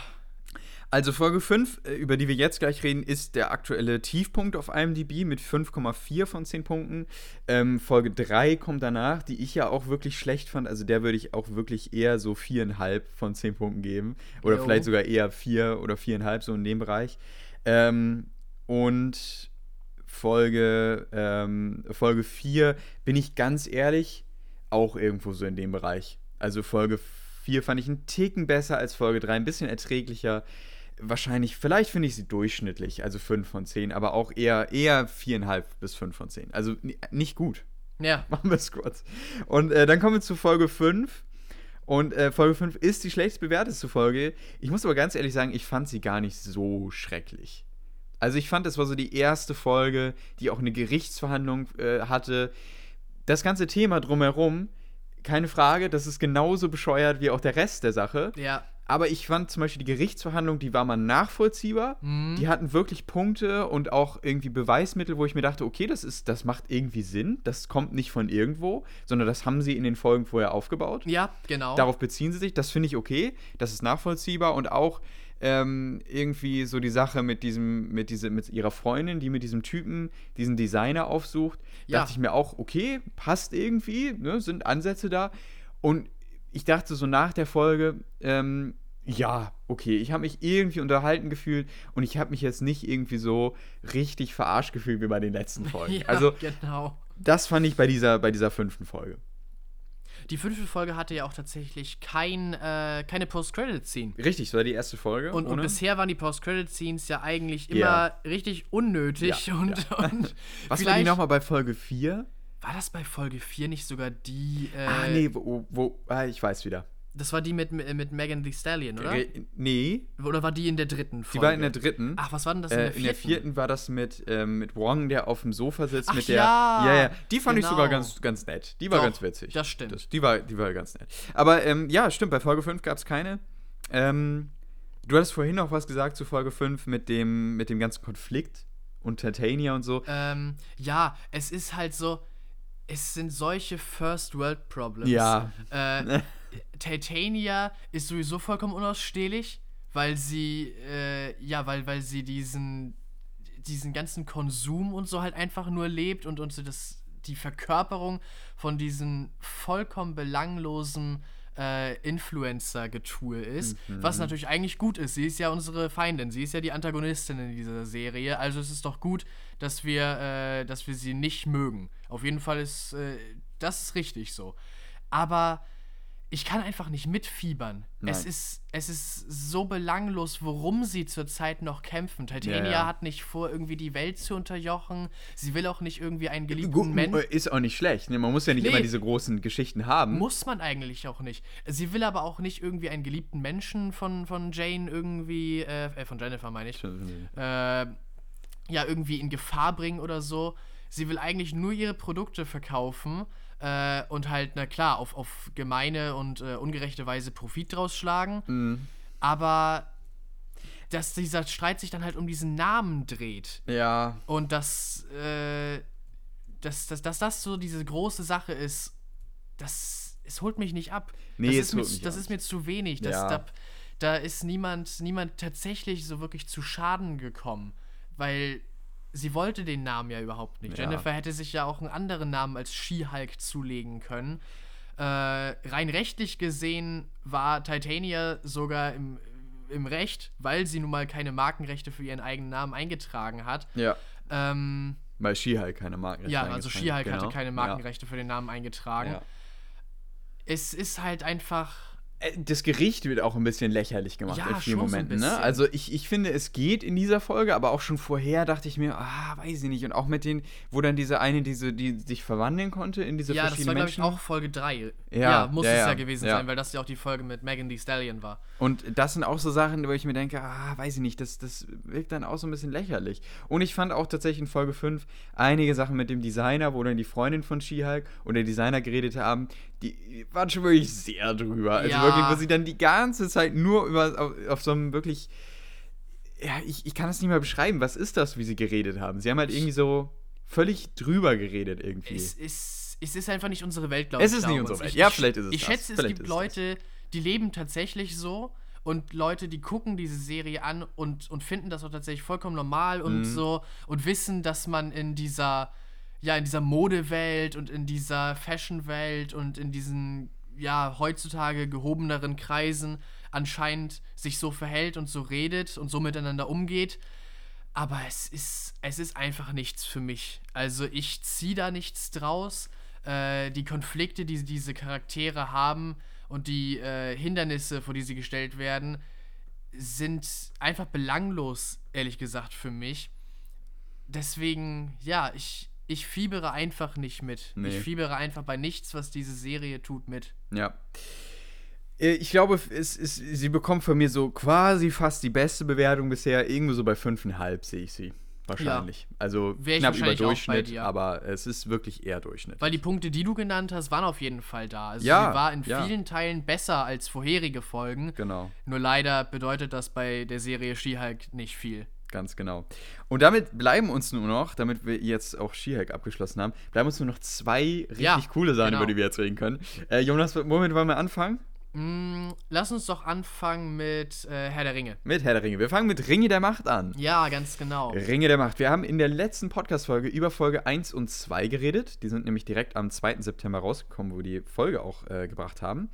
Also Folge 5, äh, über die wir jetzt gleich reden, ist der aktuelle Tiefpunkt auf IMDb mit 5,4 von 10 Punkten. Ähm, Folge 3 kommt danach, die ich ja auch wirklich schlecht fand. Also der würde ich auch wirklich eher so 4,5 von 10 Punkten geben. Oder jo. vielleicht sogar eher 4 oder 4,5, so in dem Bereich. Ähm, und Folge, ähm, Folge 4, bin ich ganz ehrlich, auch irgendwo so in dem Bereich. Also Folge 4 fand ich einen Ticken besser als Folge 3, ein bisschen erträglicher. Wahrscheinlich, vielleicht finde ich sie durchschnittlich, also 5 von 10, aber auch eher, eher 4,5 bis 5 von 10. Also nicht gut. Ja. Machen wir es kurz. Und äh, dann kommen wir zu Folge 5. Und äh, Folge 5 ist die schlechtest bewertete Folge. Ich muss aber ganz ehrlich sagen, ich fand sie gar nicht so schrecklich. Also ich fand, das war so die erste Folge, die auch eine Gerichtsverhandlung äh, hatte. Das ganze Thema drumherum, keine Frage, das ist genauso bescheuert wie auch der Rest der Sache. Ja. Aber ich fand zum Beispiel die Gerichtsverhandlung, die war mal nachvollziehbar. Mhm. Die hatten wirklich Punkte und auch irgendwie Beweismittel, wo ich mir dachte, okay, das ist, das macht irgendwie Sinn. Das kommt nicht von irgendwo, sondern das haben sie in den Folgen vorher aufgebaut. Ja, genau. Darauf beziehen sie sich. Das finde ich okay. Das ist nachvollziehbar und auch ähm, irgendwie so die Sache mit diesem, mit diese, mit ihrer Freundin, die mit diesem Typen, diesen Designer aufsucht, ja. dachte ich mir auch, okay, passt irgendwie, ne, sind Ansätze da. Und ich dachte so nach der Folge, ähm, ja, okay, ich habe mich irgendwie unterhalten gefühlt und ich habe mich jetzt nicht irgendwie so richtig verarscht gefühlt wie bei den letzten Folgen. ja, also, genau. Das fand ich bei dieser, bei dieser fünften Folge. Die fünfte Folge hatte ja auch tatsächlich kein, äh, keine Post-Credit-Scene. Richtig, das war die erste Folge. Und, und bisher waren die Post-Credit-Scenes ja eigentlich immer ja. richtig unnötig. Ja, und, ja. und Was war die nochmal bei Folge 4? War das bei Folge 4 nicht sogar die. Äh, ah, nee, wo, wo ah, ich weiß wieder. Das war die mit, mit Megan Thee Stallion, oder? nee. Oder war die in der dritten Folge? Die war in der dritten. Ach, was war denn das in der vierten? Äh, in der vierten war das mit, ähm, mit Wong, der auf dem Sofa sitzt. Ach, mit der, ja, ja, ja. Die fand genau. ich sogar ganz, ganz nett. Die war Doch, ganz witzig. Das stimmt. Das, die, war, die war ganz nett. Aber ähm, ja, stimmt, bei Folge 5 gab es keine. Ähm, du hattest vorhin noch was gesagt zu Folge 5 mit dem, mit dem ganzen Konflikt und Titania und so. Ähm, ja, es ist halt so, es sind solche First World Problems. Ja. Äh, Titania ist sowieso vollkommen unausstehlich, weil sie, äh, ja, weil, weil sie diesen, diesen ganzen Konsum und so halt einfach nur lebt und, und so das, die Verkörperung von diesem vollkommen belanglosen äh, Influencer-Getue ist, mhm. was natürlich eigentlich gut ist. Sie ist ja unsere Feindin, sie ist ja die Antagonistin in dieser Serie, also es ist doch gut, dass wir, äh, dass wir sie nicht mögen. Auf jeden Fall ist äh, das ist richtig so. Aber ich kann einfach nicht mitfiebern. Es ist, es ist so belanglos, worum sie zurzeit noch kämpfen. Titania ja, ja. hat nicht vor, irgendwie die Welt zu unterjochen. Sie will auch nicht irgendwie einen geliebten Menschen. Ist auch nicht schlecht. Ne? Man muss ja nicht nee, immer diese großen Geschichten haben. Muss man eigentlich auch nicht. Sie will aber auch nicht irgendwie einen geliebten Menschen von, von Jane irgendwie, äh, äh von Jennifer meine ich, äh, ja, irgendwie in Gefahr bringen oder so. Sie will eigentlich nur ihre Produkte verkaufen äh, und halt, na klar, auf, auf gemeine und äh, ungerechte Weise Profit draus schlagen. Mhm. Aber dass dieser Streit sich dann halt um diesen Namen dreht. Ja. Und dass, äh, dass, dass, dass das so diese große Sache ist, das es holt mich nicht ab. Nee, das, ist, mir, das ist mir zu wenig. Das, ja. da, da ist niemand, niemand tatsächlich so wirklich zu Schaden gekommen. Weil sie wollte den Namen ja überhaupt nicht. Ja. Jennifer hätte sich ja auch einen anderen Namen als She-Hulk zulegen können. Äh, rein rechtlich gesehen war Titania sogar im, im Recht, weil sie nun mal keine Markenrechte für ihren eigenen Namen eingetragen hat. Ja. Ähm, weil She-Hulk keine Markenrechte Ja, also She-Hulk genau. hatte keine Markenrechte ja. für den Namen eingetragen. Ja. Es ist halt einfach das Gericht wird auch ein bisschen lächerlich gemacht ja, in vielen Momenten. So ne? Also ich, ich finde, es geht in dieser Folge, aber auch schon vorher dachte ich mir, ah, weiß ich nicht. Und auch mit den, wo dann diese eine, diese, die sich verwandeln konnte in diese ja, verschiedenen Menschen. Ja, das war, glaube ich, auch Folge 3. Ja, ja muss ja, es ja, gewesen sein, weil das ja auch die Folge mit Megan Thee Stallion war. Und das sind auch so Sachen, wo ich mir denke, ah, weiß ich nicht, das, das wirkt dann auch so ein bisschen lächerlich. Und ich fand auch tatsächlich in Folge 5 einige Sachen mit dem Designer, wo dann die Freundin von She-Hulk und der Designer geredet haben, die waren schon wirklich sehr drüber. Also wirklich, wo sie dann die ganze Zeit nur über, auf, auf so einem wirklich ja, ich, ich kann es nicht mal beschreiben. Was ist das, wie sie geredet haben? Sie haben halt irgendwie so völlig drüber geredet irgendwie. Es ist, es ist einfach nicht unsere Welt, glaube ich. Es ist nicht unsere Welt. Ich, ja, vielleicht ist es Ich das. schätze, vielleicht es gibt Leute, das die leben tatsächlich so und Leute, die gucken diese Serie an und, und finden das auch tatsächlich vollkommen normal und mhm. so und wissen, dass man in dieser, ja, in dieser Modewelt und in dieser Fashionwelt und in diesen, ja, heutzutage gehobeneren Kreisen anscheinend sich so verhält und so redet und so miteinander umgeht. Aber es ist, es ist einfach nichts für mich. Also ich ziehe da nichts draus. Äh, die Konflikte, die diese Charaktere haben, und die äh, Hindernisse, vor die sie gestellt werden, sind einfach belanglos, ehrlich gesagt, für mich. Deswegen, ja, ich, ich fiebere einfach nicht mit. Nee. Ich fiebere einfach bei nichts, was diese Serie tut, mit. Ja. Äh, ich glaube, es ist, sie bekommt von mir so quasi fast die beste Bewertung bisher. Irgendwo so bei 5,5 sehe ich sie. Wahrscheinlich. Ja. Also knapp über Durchschnitt, aber es ist wirklich eher Durchschnitt. Weil die Punkte, die du genannt hast, waren auf jeden Fall da. Also ja, sie war in ja. vielen Teilen besser als vorherige Folgen. Genau. Nur leider bedeutet das bei der Serie She-Hulk nicht viel. Ganz genau. Und damit bleiben uns nur noch, damit wir jetzt auch She-Hulk abgeschlossen haben, bleiben uns nur noch zwei richtig ja, coole Sachen, genau. über die wir jetzt reden können. Äh, Jonas, womit wollen wir anfangen? Mm, lass uns doch anfangen mit äh, Herr der Ringe. Mit Herr der Ringe. Wir fangen mit Ringe der Macht an. Ja, ganz genau. Ringe der Macht. Wir haben in der letzten Podcast-Folge über Folge 1 und 2 geredet. Die sind nämlich direkt am 2. September rausgekommen, wo wir die Folge auch äh, gebracht haben.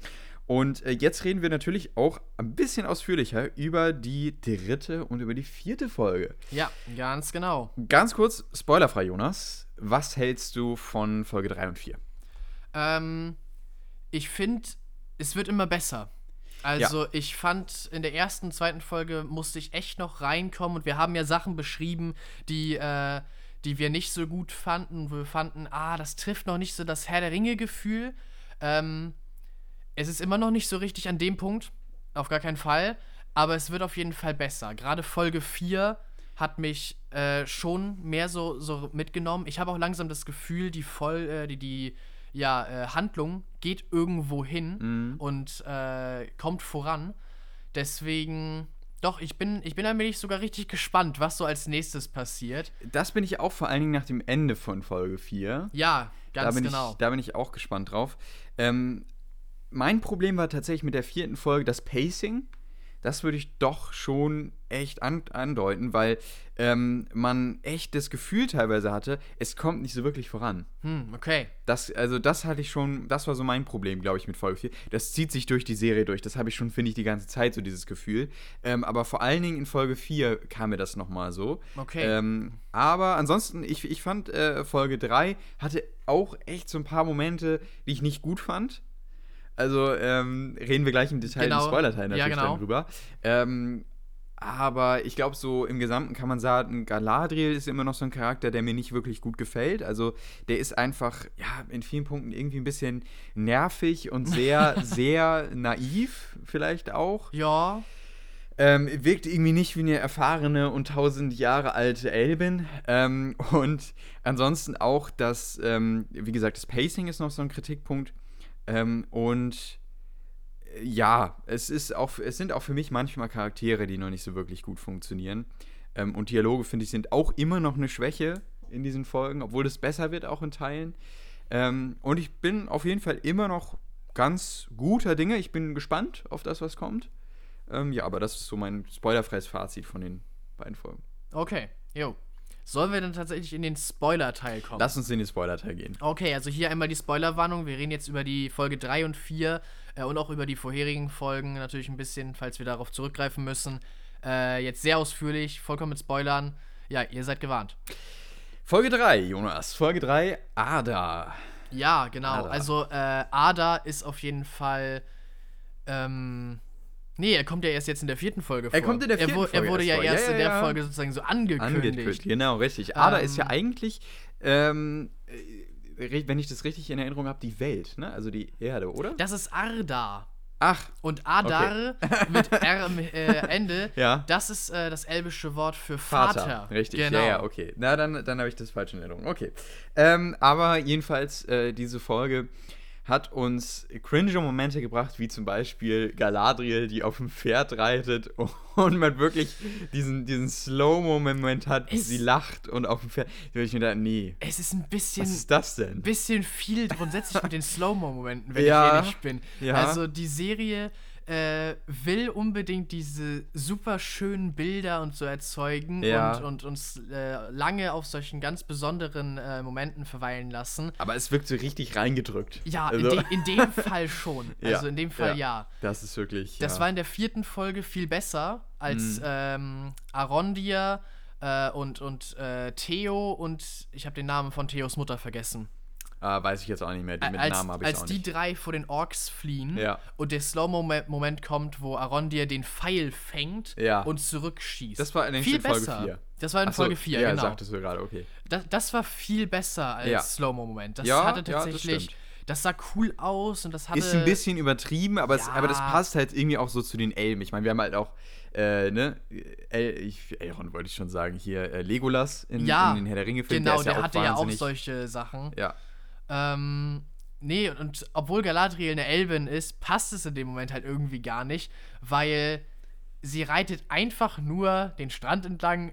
Und äh, jetzt reden wir natürlich auch ein bisschen ausführlicher über die dritte und über die vierte Folge. Ja, ganz genau. Ganz kurz, spoilerfrei, Jonas. Was hältst du von Folge 3 und 4? Ähm, ich finde es wird immer besser. Also ja. ich fand in der ersten, zweiten Folge musste ich echt noch reinkommen und wir haben ja Sachen beschrieben, die, äh, die wir nicht so gut fanden, wo wir fanden, ah, das trifft noch nicht so das Herr der Ringe-Gefühl. Ähm, es ist immer noch nicht so richtig an dem Punkt, auf gar keinen Fall, aber es wird auf jeden Fall besser. Gerade Folge 4 hat mich äh, schon mehr so, so mitgenommen. Ich habe auch langsam das Gefühl, die, Voll, äh, die, die ja, äh, Handlung geht irgendwo hin mhm. und äh, kommt voran. Deswegen, doch, ich bin, ich bin allmählich sogar richtig gespannt, was so als nächstes passiert. Das bin ich auch vor allen Dingen nach dem Ende von Folge 4. Ja, ganz da genau. Ich, da bin ich auch gespannt drauf. Ähm, mein Problem war tatsächlich mit der vierten Folge das Pacing das würde ich doch schon echt an, andeuten, weil ähm, man echt das Gefühl teilweise hatte, es kommt nicht so wirklich voran. Hm, okay. Das, also das hatte ich schon, das war so mein Problem, glaube ich, mit Folge 4. Das zieht sich durch die Serie durch. Das habe ich schon, finde ich, die ganze Zeit, so dieses Gefühl. Ähm, aber vor allen Dingen in Folge 4 kam mir das nochmal so. Okay. Ähm, aber ansonsten, ich, ich fand äh, Folge 3 hatte auch echt so ein paar Momente, die ich nicht gut fand. Also ähm, reden wir gleich im Detail genau. im Spoiler-Teil natürlich ja, genau. drüber. Ähm, aber ich glaube, so im Gesamten kann man sagen, Galadriel ist immer noch so ein Charakter, der mir nicht wirklich gut gefällt. Also der ist einfach, ja, in vielen Punkten irgendwie ein bisschen nervig und sehr, sehr naiv vielleicht auch. Ja. Ähm, wirkt irgendwie nicht wie eine erfahrene und tausend Jahre alte Elbin. Ähm, und ansonsten auch das, ähm, wie gesagt, das Pacing ist noch so ein Kritikpunkt. Ähm, und ja, es ist auch, es sind auch für mich manchmal Charaktere, die noch nicht so wirklich gut funktionieren. Ähm, und Dialoge, finde ich, sind auch immer noch eine Schwäche in diesen Folgen, obwohl es besser wird, auch in Teilen. Ähm, und ich bin auf jeden Fall immer noch ganz guter Dinge. Ich bin gespannt auf das, was kommt. Ähm, ja, aber das ist so mein spoilerfreies Fazit von den beiden Folgen. Okay, jo. Sollen wir dann tatsächlich in den Spoiler-Teil kommen? Lass uns in den Spoiler-Teil gehen. Okay, also hier einmal die Spoilerwarnung. Wir reden jetzt über die Folge 3 und 4 äh, und auch über die vorherigen Folgen natürlich ein bisschen, falls wir darauf zurückgreifen müssen. Äh, jetzt sehr ausführlich, vollkommen mit Spoilern. Ja, ihr seid gewarnt. Folge 3, Jonas. Folge 3, Ada. Ja, genau. Ada. Also, äh, Ada ist auf jeden Fall. Ähm, Nee, er kommt ja erst jetzt in der vierten Folge vor. Er kommt in der vierten er, Folge. Er wurde ja erst ja, ja, in der Folge sozusagen so angekündigt. angekündigt. Genau, richtig. Ada ähm, ist ja eigentlich, ähm, äh, wenn ich das richtig in Erinnerung habe, die Welt, ne? Also die Erde, oder? Das ist Arda. Ach. Und Adar okay. mit R am äh, Ende, ja. das ist äh, das elbische Wort für Vater. Vater. Richtig, genau. ja, ja, okay. Na, dann, dann habe ich das falsch in Erinnerung. Okay. Ähm, aber jedenfalls, äh, diese Folge hat uns cringe Momente gebracht, wie zum Beispiel Galadriel, die auf dem Pferd reitet und man wirklich diesen, diesen Slow-Mo-Moment hat, wie sie lacht und auf dem Pferd. Da würde ich mir da, nee. Es ist ein bisschen. Was ist das denn? Ein bisschen viel grundsätzlich mit den Slow-Mo-Momenten, wenn ja, ich ehrlich bin. Ja. Also die Serie äh, will unbedingt diese super schönen Bilder und so erzeugen ja. und, und, uns äh, lange auf solchen ganz besonderen äh, Momenten verweilen lassen. Aber es wirkt so richtig reingedrückt. Ja, also. in, de in, dem Fall schon. Also ja. in dem Fall ja. ja. Das ist wirklich. Das war in der vierten Folge viel besser als mhm. ähm, Arondia äh, und, und äh, Theo und ich habe den Namen von Theos Mutter vergessen. Uh, weiß ich jetzt auch nicht mehr. Die mit als, Namen habe ich Als auch die nicht. drei vor den Orks fliehen ja. und der Slow-Moment kommt, wo Arondir den Pfeil fängt ja. und zurückschießt. Das war in viel Folge 4. Das war in Achso, Folge 4, ja, genau. sagtest du gerade, okay. Das, das war viel besser als ja. Slow-Moment. Das ja, hatte tatsächlich. Das, das, sah cool aus und das hatte. Ist ein bisschen übertrieben, aber, es, aber das passt halt irgendwie auch so zu den Elben. Ich meine, wir haben halt auch. Äh, ne? El, ich, Elrond wollte ich schon sagen, hier äh, Legolas in, ja, in den Herr der Ringe-Film. Genau, der, der hatte ja auch solche Sachen. Ja. Ähm, nee, und obwohl Galadriel eine Elbin ist, passt es in dem Moment halt irgendwie gar nicht, weil sie reitet einfach nur den Strand entlang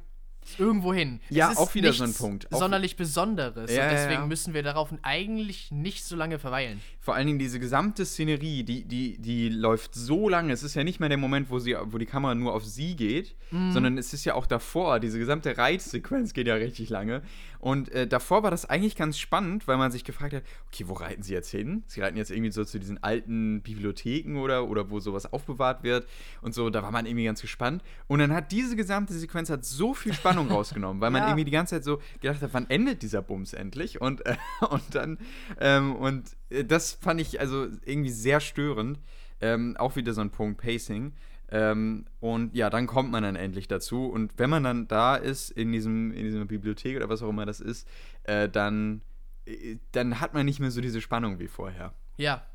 irgendwo hin. Ja, auch wieder so ein Punkt. sonderlich Besonderes. Ja, und deswegen ja. müssen wir darauf eigentlich nicht so lange verweilen. Vor allen Dingen diese gesamte Szenerie, die, die, die läuft so lange. Es ist ja nicht mehr der Moment, wo, sie, wo die Kamera nur auf sie geht, mhm. sondern es ist ja auch davor. Diese gesamte Reitsequenz geht ja richtig lange. Und äh, davor war das eigentlich ganz spannend, weil man sich gefragt hat, okay, wo reiten sie jetzt hin? Sie reiten jetzt irgendwie so zu diesen alten Bibliotheken oder, oder wo sowas aufbewahrt wird und so. Da war man irgendwie ganz gespannt. Und dann hat diese gesamte Sequenz hat so viel Spannung rausgenommen, weil man ja. irgendwie die ganze Zeit so gedacht hat, wann endet dieser Bums endlich? Und, äh, und dann, ähm, und das fand ich also irgendwie sehr störend. Ähm, auch wieder so ein Punkt Pacing. Ähm, und ja, dann kommt man dann endlich dazu. Und wenn man dann da ist, in, diesem, in dieser Bibliothek oder was auch immer das ist, äh, dann, äh, dann hat man nicht mehr so diese Spannung wie vorher. Ja.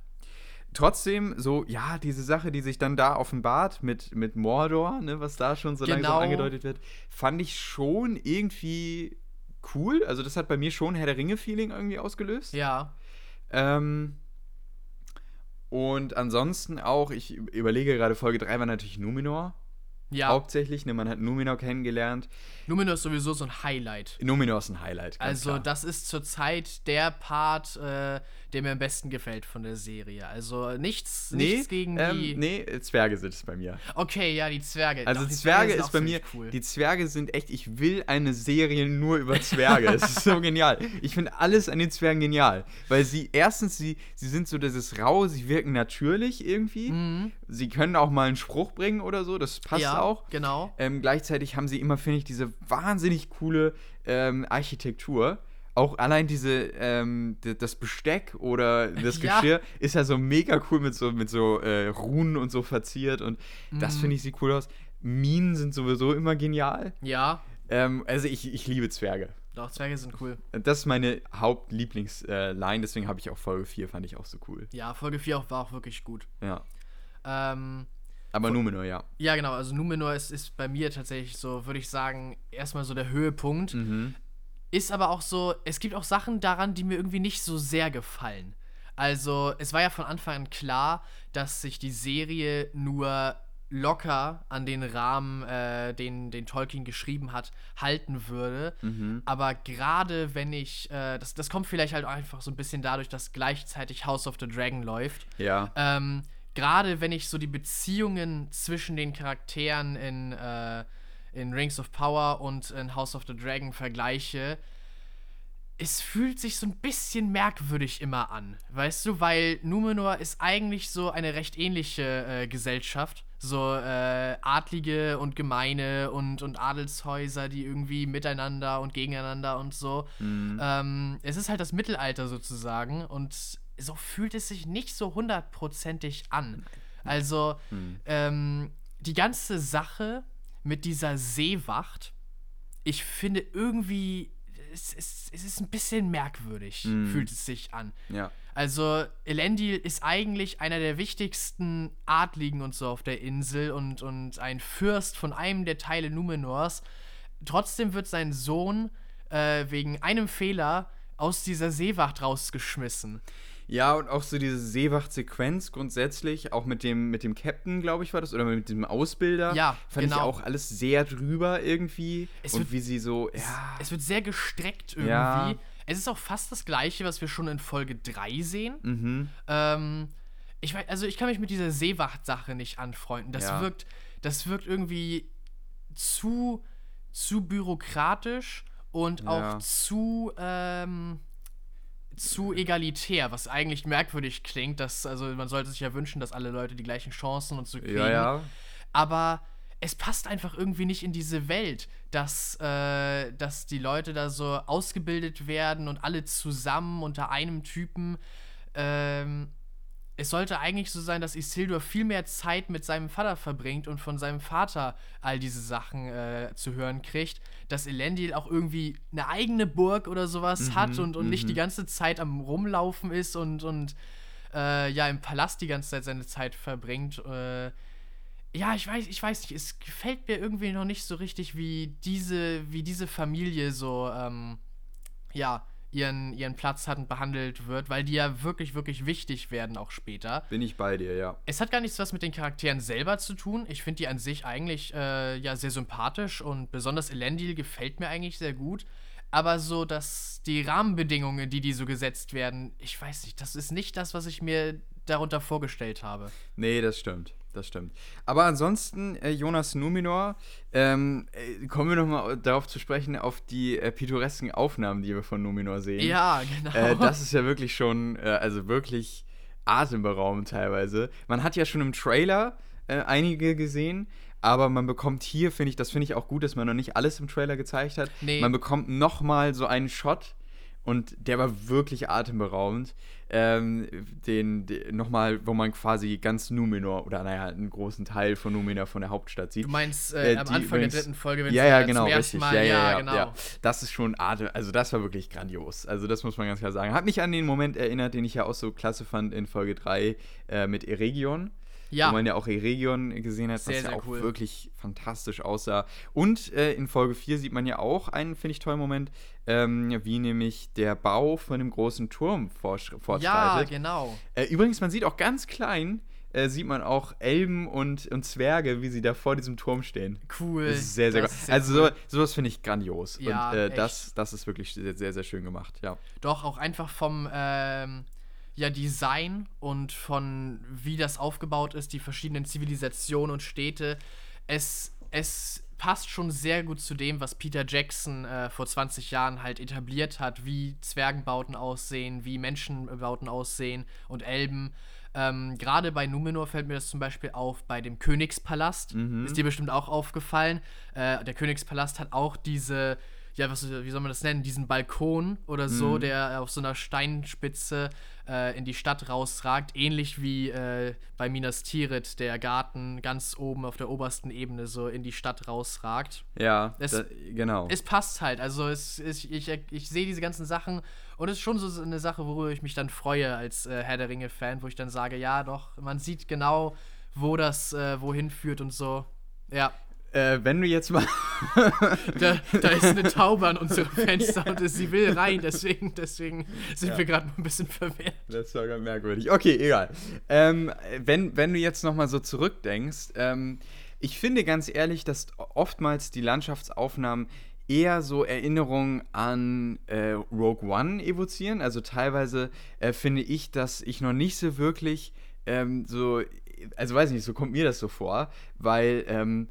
Trotzdem, so, ja, diese Sache, die sich dann da offenbart mit, mit Mordor, ne, was da schon so genau. langsam angedeutet wird, fand ich schon irgendwie cool. Also, das hat bei mir schon Herr der Ringe-Feeling irgendwie ausgelöst. Ja. Ähm, und ansonsten auch, ich überlege gerade, Folge 3 war natürlich Numenor. Ja. Hauptsächlich, ne, man hat Numenor kennengelernt. Numenor ist sowieso so ein Highlight. Numenor ist ein Highlight. also, klar. das ist zurzeit der Part, äh, der mir am besten gefällt von der Serie. Also nichts, nee, nichts gegen ähm, die. Nee, Zwerge sind es bei mir. Okay, ja, die Zwerge. Also Doch, die Zwerge, Zwerge ist bei mir. Cool. Die Zwerge sind echt, ich will eine Serie nur über Zwerge. Es ist so genial. Ich finde alles an den Zwergen genial. Weil sie, erstens, sie, sie sind so dieses Rau, sie wirken natürlich irgendwie. Mhm. Sie können auch mal einen Spruch bringen oder so, das passt ja, auch. Genau. Ähm, gleichzeitig haben sie immer, finde ich, diese wahnsinnig coole ähm, Architektur auch allein diese, ähm, das Besteck oder das ja. Geschirr ist ja so mega cool mit so, mit so äh, Runen und so verziert und mhm. das finde ich sieht cool aus. Minen sind sowieso immer genial. Ja. Ähm, also ich, ich liebe Zwerge. Doch, Zwerge sind cool. Das ist meine Hauptlieblingsline, deswegen habe ich auch Folge 4, fand ich auch so cool. Ja, Folge 4 war auch wirklich gut. Ja. Ähm, Aber Numenor, ja. Ja, genau. Also Numenor ist, ist bei mir tatsächlich so, würde ich sagen, erstmal so der Höhepunkt. Mhm. Ist aber auch so, es gibt auch Sachen daran, die mir irgendwie nicht so sehr gefallen. Also, es war ja von Anfang an klar, dass sich die Serie nur locker an den Rahmen, äh, den, den Tolkien geschrieben hat, halten würde. Mhm. Aber gerade wenn ich, äh, das, das kommt vielleicht halt einfach so ein bisschen dadurch, dass gleichzeitig House of the Dragon läuft. Ja. Ähm, gerade wenn ich so die Beziehungen zwischen den Charakteren in, äh, in Rings of Power und in House of the Dragon vergleiche, es fühlt sich so ein bisschen merkwürdig immer an, weißt du, weil Numenor ist eigentlich so eine recht ähnliche äh, Gesellschaft, so äh, Adlige und Gemeine und, und Adelshäuser, die irgendwie miteinander und gegeneinander und so. Mhm. Ähm, es ist halt das Mittelalter sozusagen und so fühlt es sich nicht so hundertprozentig an. Also mhm. ähm, die ganze Sache mit dieser Seewacht, ich finde irgendwie es, es, es ist ein bisschen merkwürdig, Mm. fühlt es sich an. Ja. Also, Elendil ist eigentlich einer der wichtigsten Adligen und so auf der Insel und, und ein Fürst von einem der Teile Numenors. Trotzdem wird sein Sohn äh, wegen einem Fehler aus dieser Seewacht rausgeschmissen. Ja, und auch so diese Seewacht-Sequenz grundsätzlich, auch mit dem, mit dem Captain, glaube ich, war das, oder mit dem Ausbilder. Ja, Fand genau. ich auch alles sehr drüber irgendwie. Es und wird- wie sie so, Es, ja. es wird sehr gestreckt irgendwie. Ja. Es ist auch fast das gleiche, was wir schon in Folge 3 sehen. Mhm. Ähm, ich weiß, also ich kann mich mit dieser Seewacht-Sache nicht anfreunden. Das Ja. wirkt, das wirkt irgendwie zu, zu bürokratisch und Ja. auch zu, ähm, zu egalitär, was eigentlich merkwürdig klingt. Dass, also man sollte sich ja wünschen, dass alle Leute die gleichen Chancen und so kriegen. Ja, ja. Aber es passt einfach irgendwie nicht in diese Welt, dass, äh, dass die Leute da so ausgebildet werden und alle zusammen unter einem Typen. Ähm, es sollte eigentlich so sein, dass Isildur viel mehr Zeit mit seinem Vater verbringt und von seinem Vater all diese Sachen äh, zu hören kriegt, dass Elendil auch irgendwie eine eigene Burg oder sowas Mhm, hat und, und nicht mhm. die ganze Zeit am Rumlaufen ist und, und äh, ja im Palast die ganze Zeit seine Zeit verbringt. Äh, ja, ich weiß, ich weiß nicht, es gefällt mir irgendwie noch nicht so richtig, wie diese, wie diese Familie so, ähm, ja, ihren, ihren Platz hat und behandelt wird, weil die ja wirklich, wirklich wichtig werden auch später. Bin ich bei dir, ja. Es hat gar nichts was mit den Charakteren selber zu tun. Ich finde die an sich eigentlich äh, ja sehr sympathisch und besonders Elendil gefällt mir eigentlich sehr gut. Aber so, dass die Rahmenbedingungen, die die so gesetzt werden, ich weiß nicht, das ist nicht das, was ich mir darunter vorgestellt habe. Nee, das stimmt. Das stimmt. Aber ansonsten, äh, Jonas Numenor, ähm, äh, kommen wir nochmal darauf zu sprechen, auf die äh, pittoresken Aufnahmen, die wir von Numenor sehen. Ja, genau. Äh, das ist ja wirklich schon, äh, also wirklich atemberaubend teilweise. Man hat ja schon im Trailer äh, einige gesehen, aber man bekommt hier, finde ich, das finde ich auch gut, dass man noch nicht alles im Trailer gezeigt hat. Nee. Man bekommt nochmal so einen Shot und der war wirklich atemberaubend. Ähm, den, den nochmal, wo man quasi ganz Numenor oder naja, einen großen Teil von Numenor von der Hauptstadt sieht. Du meinst äh, Äh, am Anfang der übrigens- dritten Folge, wenn ja, ja, genau, zum ersten richtig. Mal, ja, ja, ja, genau. ja. Das ist schon Atem, also das war wirklich grandios. Also das muss man ganz klar sagen. Hat mich an den Moment erinnert, den ich ja auch so klasse fand in Folge 3 äh, mit Eregion. Ja. Wo man ja auch Eregion gesehen hat, Sehr, was ja auch cool. wirklich fantastisch aussah. Und äh, in Folge 4 sieht man ja auch einen, finde ich, tollen Moment, ähm, wie nämlich der Bau von dem großen Turm vorsch- Ja, fortschreitet. genau. Äh, übrigens, man sieht auch ganz klein, äh, sieht man auch Elben und, und Zwerge, wie sie da vor diesem Turm stehen. Cool. Das ist sehr, sehr ist sehr Also cool. so, sowas finde ich grandios. Ja, und äh, das, das ist wirklich sehr, sehr, sehr schön gemacht, ja. Doch, auch einfach vom ähm, ja, Design und von wie das aufgebaut ist, die verschiedenen Zivilisationen und Städte. Es, es passt schon sehr gut zu dem, was Peter Jackson äh, vor 20 Jahren halt etabliert hat, wie Zwergenbauten aussehen, wie Menschenbauten aussehen und Elben. Ähm, Gerade bei Numenor fällt mir das zum Beispiel auf bei dem Königspalast. Mhm. Ist dir bestimmt auch aufgefallen. Äh, der Königspalast hat auch diese, ja, was, wie soll man das nennen, diesen Balkon oder so, mhm. der auf so einer Steinspitze äh, in die Stadt rausragt. Ähnlich wie äh, bei Minas Tirith, der Garten ganz oben auf der obersten Ebene so in die Stadt rausragt. Ja, es, da, genau. Es passt halt. Also es, es, ich, ich sehe diese ganzen Sachen und es ist schon so eine Sache, worüber ich mich dann freue als äh, Herr der Ringe-Fan, wo ich dann sage, ja doch, man sieht genau, wo das äh, wohin führt und so. Ja. Äh, wenn du jetzt mal. da, da, ist eine Taube an unserem Fenster und sie will rein, deswegen, deswegen sind ja. wir gerade ein bisschen verwirrt. Das war ganz merkwürdig. Okay, egal. Ähm, wenn, wenn du jetzt nochmal so zurückdenkst, ähm, ich finde ganz ehrlich, dass oftmals die Landschaftsaufnahmen eher so Erinnerungen an äh, Rogue One evozieren. Also teilweise äh, finde ich, dass ich noch nicht so wirklich ähm, so, also weiß nicht, so kommt mir das so vor, weil ähm,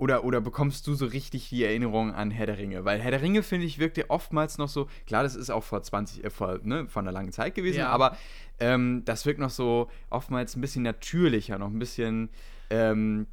oder, oder bekommst du so richtig die Erinnerung an Herr der Ringe? Weil Herr der Ringe, finde ich, wirkte oftmals noch so, klar, das ist auch vor 20, äh, vor, ne, vor einer langen Zeit gewesen, ja. aber ähm, das wirkt noch so oftmals ein bisschen natürlicher, noch ein bisschen, ähm,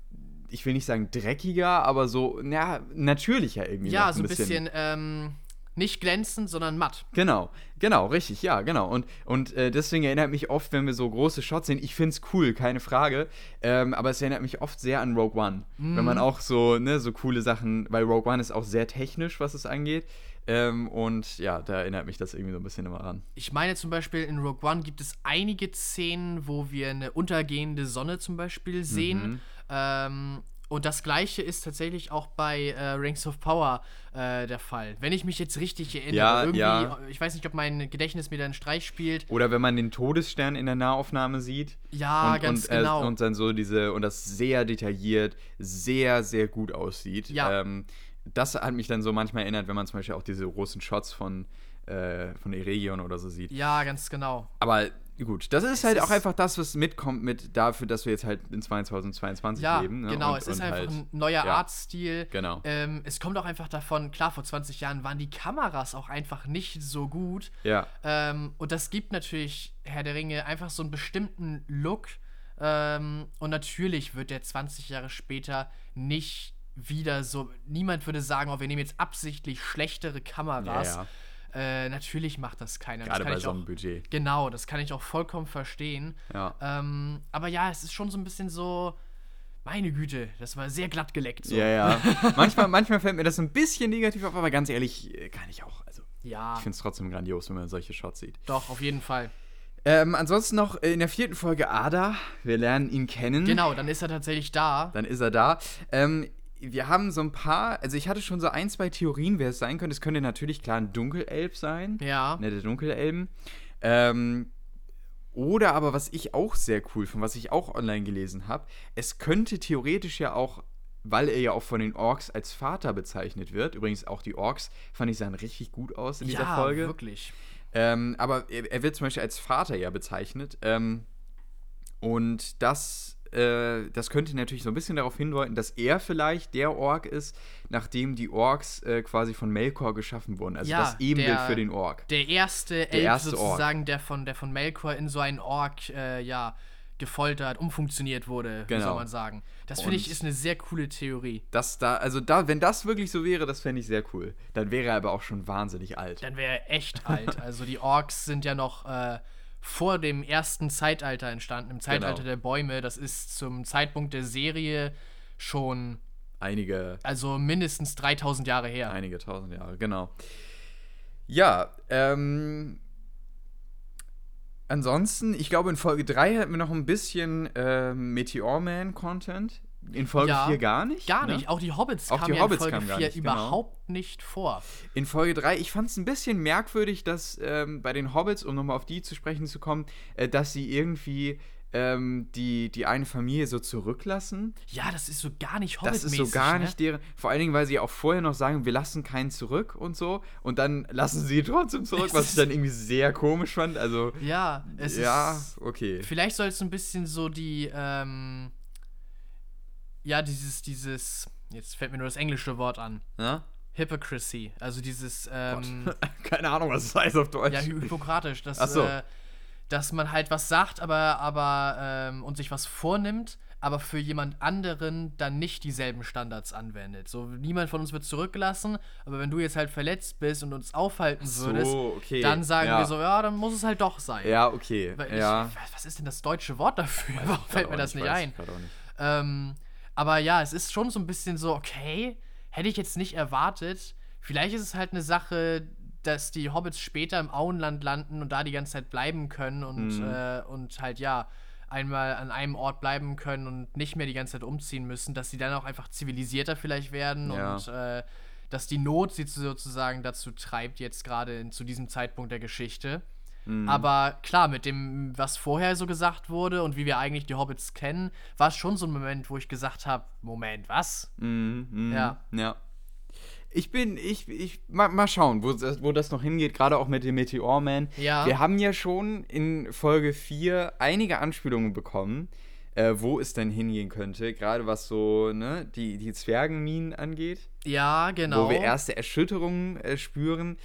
ich will nicht sagen dreckiger, aber so, ja, natürlicher irgendwie. Ja, so ein bisschen, bisschen ähm, nicht glänzend, sondern matt. Genau, genau, richtig, ja, genau. Und, und äh, deswegen erinnert mich oft, wenn wir so große Shots sehen, ich finde es cool, keine Frage, ähm, aber es erinnert mich oft sehr an Rogue One. Mm. Wenn man mhm. auch so, ne, so coole Sachen, weil Rogue One ist auch sehr technisch, was es angeht. Ähm, und ja, da erinnert mich das irgendwie so ein bisschen immer an. Ich meine zum Beispiel, in Rogue One gibt es einige Szenen, wo wir eine untergehende Sonne zum Beispiel sehen. Mhm. Ähm, und das gleiche ist tatsächlich auch bei äh, Rings of Power äh, der Fall. Wenn ich mich jetzt richtig erinnere, ja, irgendwie, ja. ich weiß nicht, ob mein Gedächtnis mir da einen Streich spielt. Oder wenn man den Todesstern in der Nahaufnahme sieht. Ja, und, ganz und, äh, genau. Und dann so diese, und das sehr detailliert, sehr, sehr gut aussieht. Ja. Ähm, das hat mich dann so manchmal erinnert, wenn man zum Beispiel auch diese großen Shots von, äh, von Eregion oder so sieht. Ja, ganz genau. Aber Gut, das ist es halt ist auch einfach das, was mitkommt mit dafür, dass wir jetzt halt in 2022 ja, leben. Ne? Genau, und, es ist einfach halt, ein neuer ja, Artstil. Genau. Ähm, es kommt auch einfach davon, klar, vor 20 Jahren waren die Kameras auch einfach nicht so gut. Ja. Ähm, und das gibt natürlich Herr der Ringe einfach so einen bestimmten Look. Ähm, und natürlich wird der 20 Jahre später nicht wieder so. Niemand würde sagen, oh, wir nehmen jetzt absichtlich schlechtere Kameras. Ja, ja äh, natürlich macht das keiner. Gerade das bei so einem Budget. Genau, das kann ich auch vollkommen verstehen. Ja. Ähm, aber ja, es ist schon so ein bisschen so. Meine Güte, das war sehr glatt geleckt. So. Ja, ja. manchmal, manchmal fällt mir das ein bisschen negativ auf, aber ganz ehrlich, äh, kann ich auch. Also, ja. Ich finde es trotzdem grandios, wenn man solche Shots sieht. Doch, auf jeden Fall. Ähm, ansonsten noch in der vierten Folge Ada. Wir lernen ihn kennen. Genau, dann ist er tatsächlich da. Dann ist er da. Ähm, wir haben so ein paar, also ich hatte schon so ein, zwei Theorien, wer es sein könnte. Es könnte natürlich klar ein Dunkelelb sein. Ja. Ne, der Dunkelelben. Ähm, oder aber, was ich auch sehr cool finde, was ich auch online gelesen habe, es könnte theoretisch ja auch, weil er ja auch von den Orks als Vater bezeichnet wird, übrigens auch die Orks, fand ich, sahen richtig gut aus in ja, dieser Folge. Ja, wirklich. Ähm, aber er, er, wird zum Beispiel als Vater ja bezeichnet. Ähm, und das äh, das könnte natürlich so ein bisschen darauf hindeuten, dass er vielleicht der Ork ist, nachdem die Orks äh, quasi von Melkor geschaffen wurden. Also ja, das Ebenbild für den Ork. Der erste der Elb sozusagen, der von, der von Melkor in so einen Ork, äh, ja, gefoltert, umfunktioniert wurde, genau. soll man sagen. Das finde ich ist eine sehr coole Theorie. Das da, also da, wenn das wirklich so wäre, das fände ich sehr cool. Dann wäre er aber auch schon wahnsinnig alt. Dann wäre er echt alt. Also die Orks sind ja noch äh, vor dem ersten Zeitalter entstanden, im Zeitalter genau. der Bäume. Das ist zum Zeitpunkt der Serie schon einige. Also mindestens 3000 Jahre her. Einige tausend Jahre, genau. Ja, ähm. Ansonsten, ich glaube, in Folge 3 hatten wir noch ein bisschen äh, Meteor Man-Content. In Folge ja, 4 gar nicht? Gar ne? nicht. Auch die Hobbits Auch kamen die Hobbits in Folge 4 nicht, genau. überhaupt nicht vor. In Folge 3, ich fand es ein bisschen merkwürdig, dass ähm, bei den Hobbits, um nochmal auf die zu sprechen zu kommen, äh, dass sie irgendwie ähm, die, die eine Familie so zurücklassen. Ja, das ist so gar nicht hobbit Das ist so gar ne? nicht deren. Vor allen Dingen, weil sie auch vorher noch sagen, wir lassen keinen zurück und so. Und dann lassen sie trotzdem zurück, was ich dann irgendwie sehr komisch fand. Also. Ja, es ja, ist. Ja, okay. Vielleicht soll es ein bisschen so die. Ähm ja, dieses, dieses, jetzt fällt mir nur das englische Wort an. Ja? Hypocrisy. Also dieses, ähm, Keine Ahnung, was das heißt auf Deutsch. Ja, hypokratisch. Dass, so. äh, dass man halt was sagt, aber, aber, ähm, und sich was vornimmt, aber für jemand anderen dann nicht dieselben Standards anwendet. So, niemand von uns wird zurückgelassen, aber wenn du jetzt halt verletzt bist und uns aufhalten würdest, so, okay. dann sagen ja. wir so, ja, dann muss es halt doch sein. Ja, okay. ja. Ich, was ist denn das deutsche Wort dafür? Warum fällt mir das nicht, nicht ein? Nicht. Ähm, aber ja, es ist schon so ein bisschen so, okay, hätte ich jetzt nicht erwartet. Vielleicht ist es halt eine Sache, dass die Hobbits später im Auenland landen und da die ganze Zeit bleiben können und, mhm. äh, und halt, ja, einmal an einem Ort bleiben können und nicht mehr die ganze Zeit umziehen müssen, dass sie dann auch einfach zivilisierter vielleicht werden ja. und äh, dass die Not sie sozusagen dazu treibt, jetzt gerade zu diesem Zeitpunkt der Geschichte. Mhm. Aber klar, mit dem, was vorher so gesagt wurde und wie wir eigentlich die Hobbits kennen, war es schon so ein Moment, wo ich gesagt habe: Moment, was? Mhm, mh, ja. Ja. Ich bin, ich, ich, mal, mal schauen, wo, wo das noch hingeht, gerade auch mit dem Meteorman. Ja. Wir haben ja schon in Folge 4 einige Anspielungen bekommen, äh, wo es denn hingehen könnte, gerade was so, ne, die, die Zwergenminen angeht. Ja, genau. Wo wir erste Erschütterungen äh, spüren.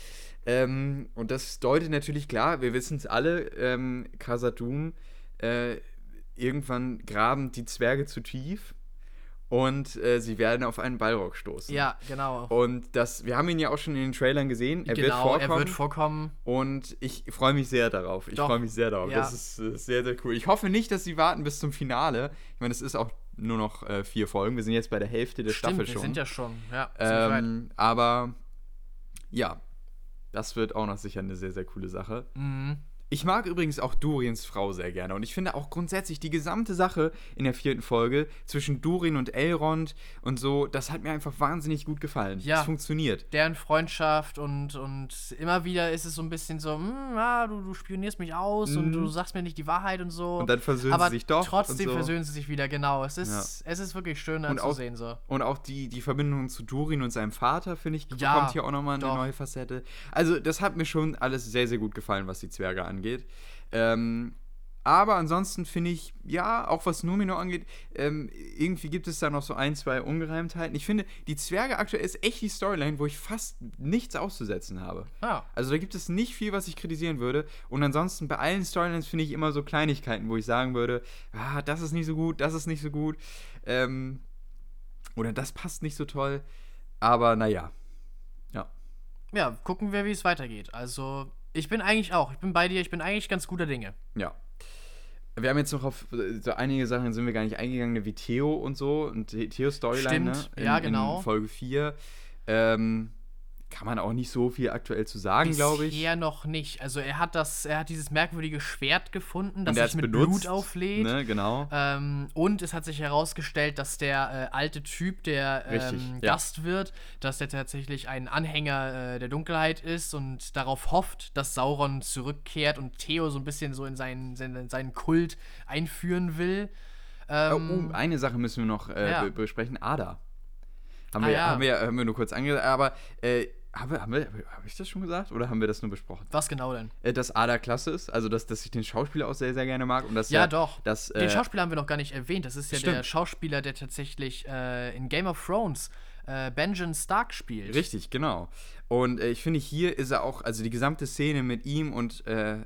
Ähm, und das deutet natürlich klar, wir wissen es alle, ähm, Khazad-dûm, äh, irgendwann graben die Zwerge zu tief und äh, sie werden auf einen Ballrock stoßen. Ja, genau. Und das, wir haben ihn ja auch schon in den Trailern gesehen. Er genau, wird vorkommen. er wird vorkommen. Und ich freue mich sehr darauf. Ich freue mich sehr darauf. Ja. Das ist, ist, sehr, sehr cool. Ich hoffe nicht, dass sie warten bis zum Finale. Ich meine, es ist auch nur noch äh, vier Folgen. Wir sind jetzt bei der Hälfte der Stimmt, Staffel schon. wir sind ja schon. Ja, ähm, aber ja, das wird auch noch sicher eine sehr, sehr coole Sache. Mhm. Ich mag übrigens auch Duriens Frau sehr gerne und ich finde auch grundsätzlich die gesamte Sache in der vierten Folge zwischen Durin und Elrond und so, das hat mir einfach wahnsinnig gut gefallen. Ja. Das funktioniert. Deren Freundschaft und, und immer wieder ist es so ein bisschen so, hm, ja, du, du spionierst mich aus mhm. und du sagst mir nicht die Wahrheit und so. Und dann versöhnen Aber sie sich doch. Trotzdem so. versöhnen sie sich wieder, genau. Es ist, ja. es ist wirklich schön anzusehen. So. Und auch die, die Verbindung zu Durin und seinem Vater, finde ich, ja, kommt hier auch nochmal eine doch. neue Facette. Also, das hat mir schon alles sehr, sehr gut gefallen, was die Zwerge angeht angeht. Ähm, aber ansonsten finde ich, ja, auch was Numino angeht, ähm, irgendwie gibt es da noch so ein, zwei Ungereimtheiten. Ich finde, die Zwerge aktuell ist echt die Storyline, wo ich fast nichts auszusetzen habe. Ah. Also da gibt es nicht viel, was ich kritisieren würde. Und ansonsten bei allen Storylines finde ich immer so Kleinigkeiten, wo ich sagen würde, ah, das ist nicht so gut, das ist nicht so gut. Ähm, oder das passt nicht so toll. Aber naja. Ja. Ja, gucken wir, wie es weitergeht. Also ich bin eigentlich auch. Ich bin bei dir. Ich bin eigentlich ganz guter Dinge. Ja. Wir haben jetzt noch auf so einige Sachen sind wir gar nicht eingegangen, wie Theo und so und Theos Storyline, ne? In, ja, genau. In Folge 4. Ähm, kann man auch nicht so viel aktuell zu sagen, glaube ich. Bisher noch nicht. Also er hat das, er hat dieses merkwürdige Schwert gefunden, das sich mit benutzt, Blut auflädt. Ne, genau. Ähm, und es hat sich herausgestellt, dass der äh, alte Typ, der ähm, Gast ja. wird, dass der tatsächlich ein Anhänger äh, der Dunkelheit ist und darauf hofft, dass Sauron zurückkehrt und Theo so ein bisschen so in seinen, seinen, seinen Kult einführen will. Ähm, oh, eine Sache müssen wir noch äh, ja. besprechen. Ada. Haben, ah, wir, ja. haben, wir, haben wir nur kurz angesagt, aber äh, habe hab hab ich das schon gesagt oder haben wir das nur besprochen? Was genau denn? Äh, dass Ada klasse ist, also dass, dass ich den Schauspieler auch sehr, sehr gerne mag. Und dass ja, er, doch. Dass, äh, den Schauspieler haben wir noch gar nicht erwähnt. Das ist ja stimmt. der Schauspieler, der tatsächlich äh, in Game of Thrones äh, Benjamin Stark spielt. Richtig, genau. Und äh, ich finde, hier ist er auch, also die gesamte Szene mit ihm und äh,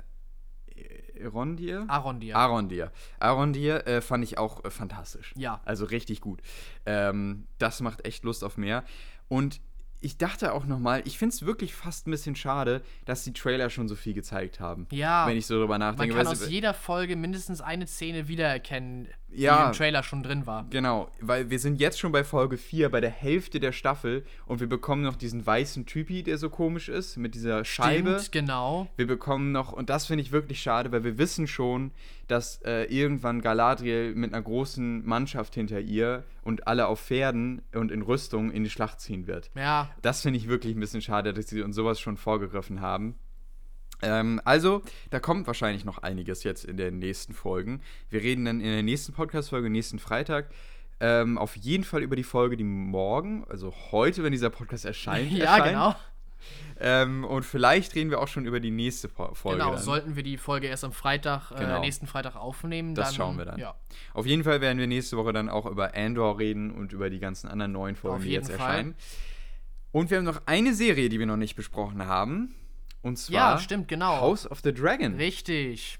Arondir? Arondir. Arondir. Arondir äh, fand ich auch äh, fantastisch. Ja. Also richtig gut. Ähm, das macht echt Lust auf mehr. Und ich dachte auch nochmal, ich finde es wirklich fast ein bisschen schade, dass die Trailer schon so viel gezeigt haben. Ja. Wenn ich so drüber nachdenke. Man kann aus jeder Folge mindestens eine Szene wiedererkennen, ja, die im Trailer schon drin war. Genau, weil wir sind jetzt schon bei Folge 4, bei der Hälfte der Staffel und wir bekommen noch diesen weißen Typi, der so komisch ist, mit dieser Scheibe. Stimmt, genau. Wir bekommen noch, und das finde ich wirklich schade, weil wir wissen schon, dass äh, irgendwann Galadriel mit einer großen Mannschaft hinter ihr und alle auf Pferden und in Rüstung in die Schlacht ziehen wird. Ja. Das finde ich wirklich ein bisschen schade, dass sie uns sowas schon vorgegriffen haben. Ähm, also, da kommt wahrscheinlich noch einiges jetzt in den nächsten Folgen. Wir reden dann in der nächsten Podcast-Folge, nächsten Freitag, ähm, auf jeden Fall über die Folge, die morgen, also heute, wenn dieser Podcast erscheint, ja, erscheint. genau. Ähm, und vielleicht reden wir auch schon über die nächste Folge. Genau, dann. sollten wir die Folge erst am Freitag, äh, genau. nächsten Freitag aufnehmen. Das dann, schauen wir dann. Ja. Auf jeden Fall werden wir nächste Woche dann auch über Andor reden und über die ganzen anderen neuen Folgen, die jetzt Fall. erscheinen. Und wir haben noch eine Serie, die wir noch nicht besprochen haben. Und zwar ja, stimmt, genau. House of the Dragon. Richtig.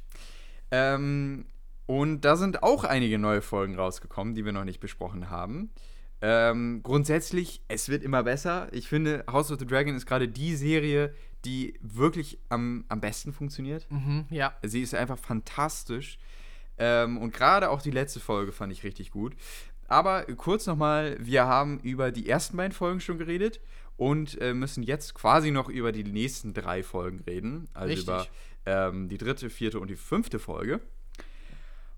Ähm, Und da sind auch einige neue Folgen rausgekommen, die wir noch nicht besprochen haben. Ähm, grundsätzlich, es wird immer besser. Ich finde, House of the Dragon ist gerade die Serie, die wirklich am, am besten funktioniert. Mhm, ja. Sie ist einfach fantastisch. Ähm, und gerade auch die letzte Folge fand ich richtig gut. Aber kurz nochmal, wir haben über die ersten beiden Folgen schon geredet und äh, müssen jetzt quasi noch über die nächsten drei Folgen reden. Also Richtig. über ähm, die dritte, vierte und die fünfte Folge.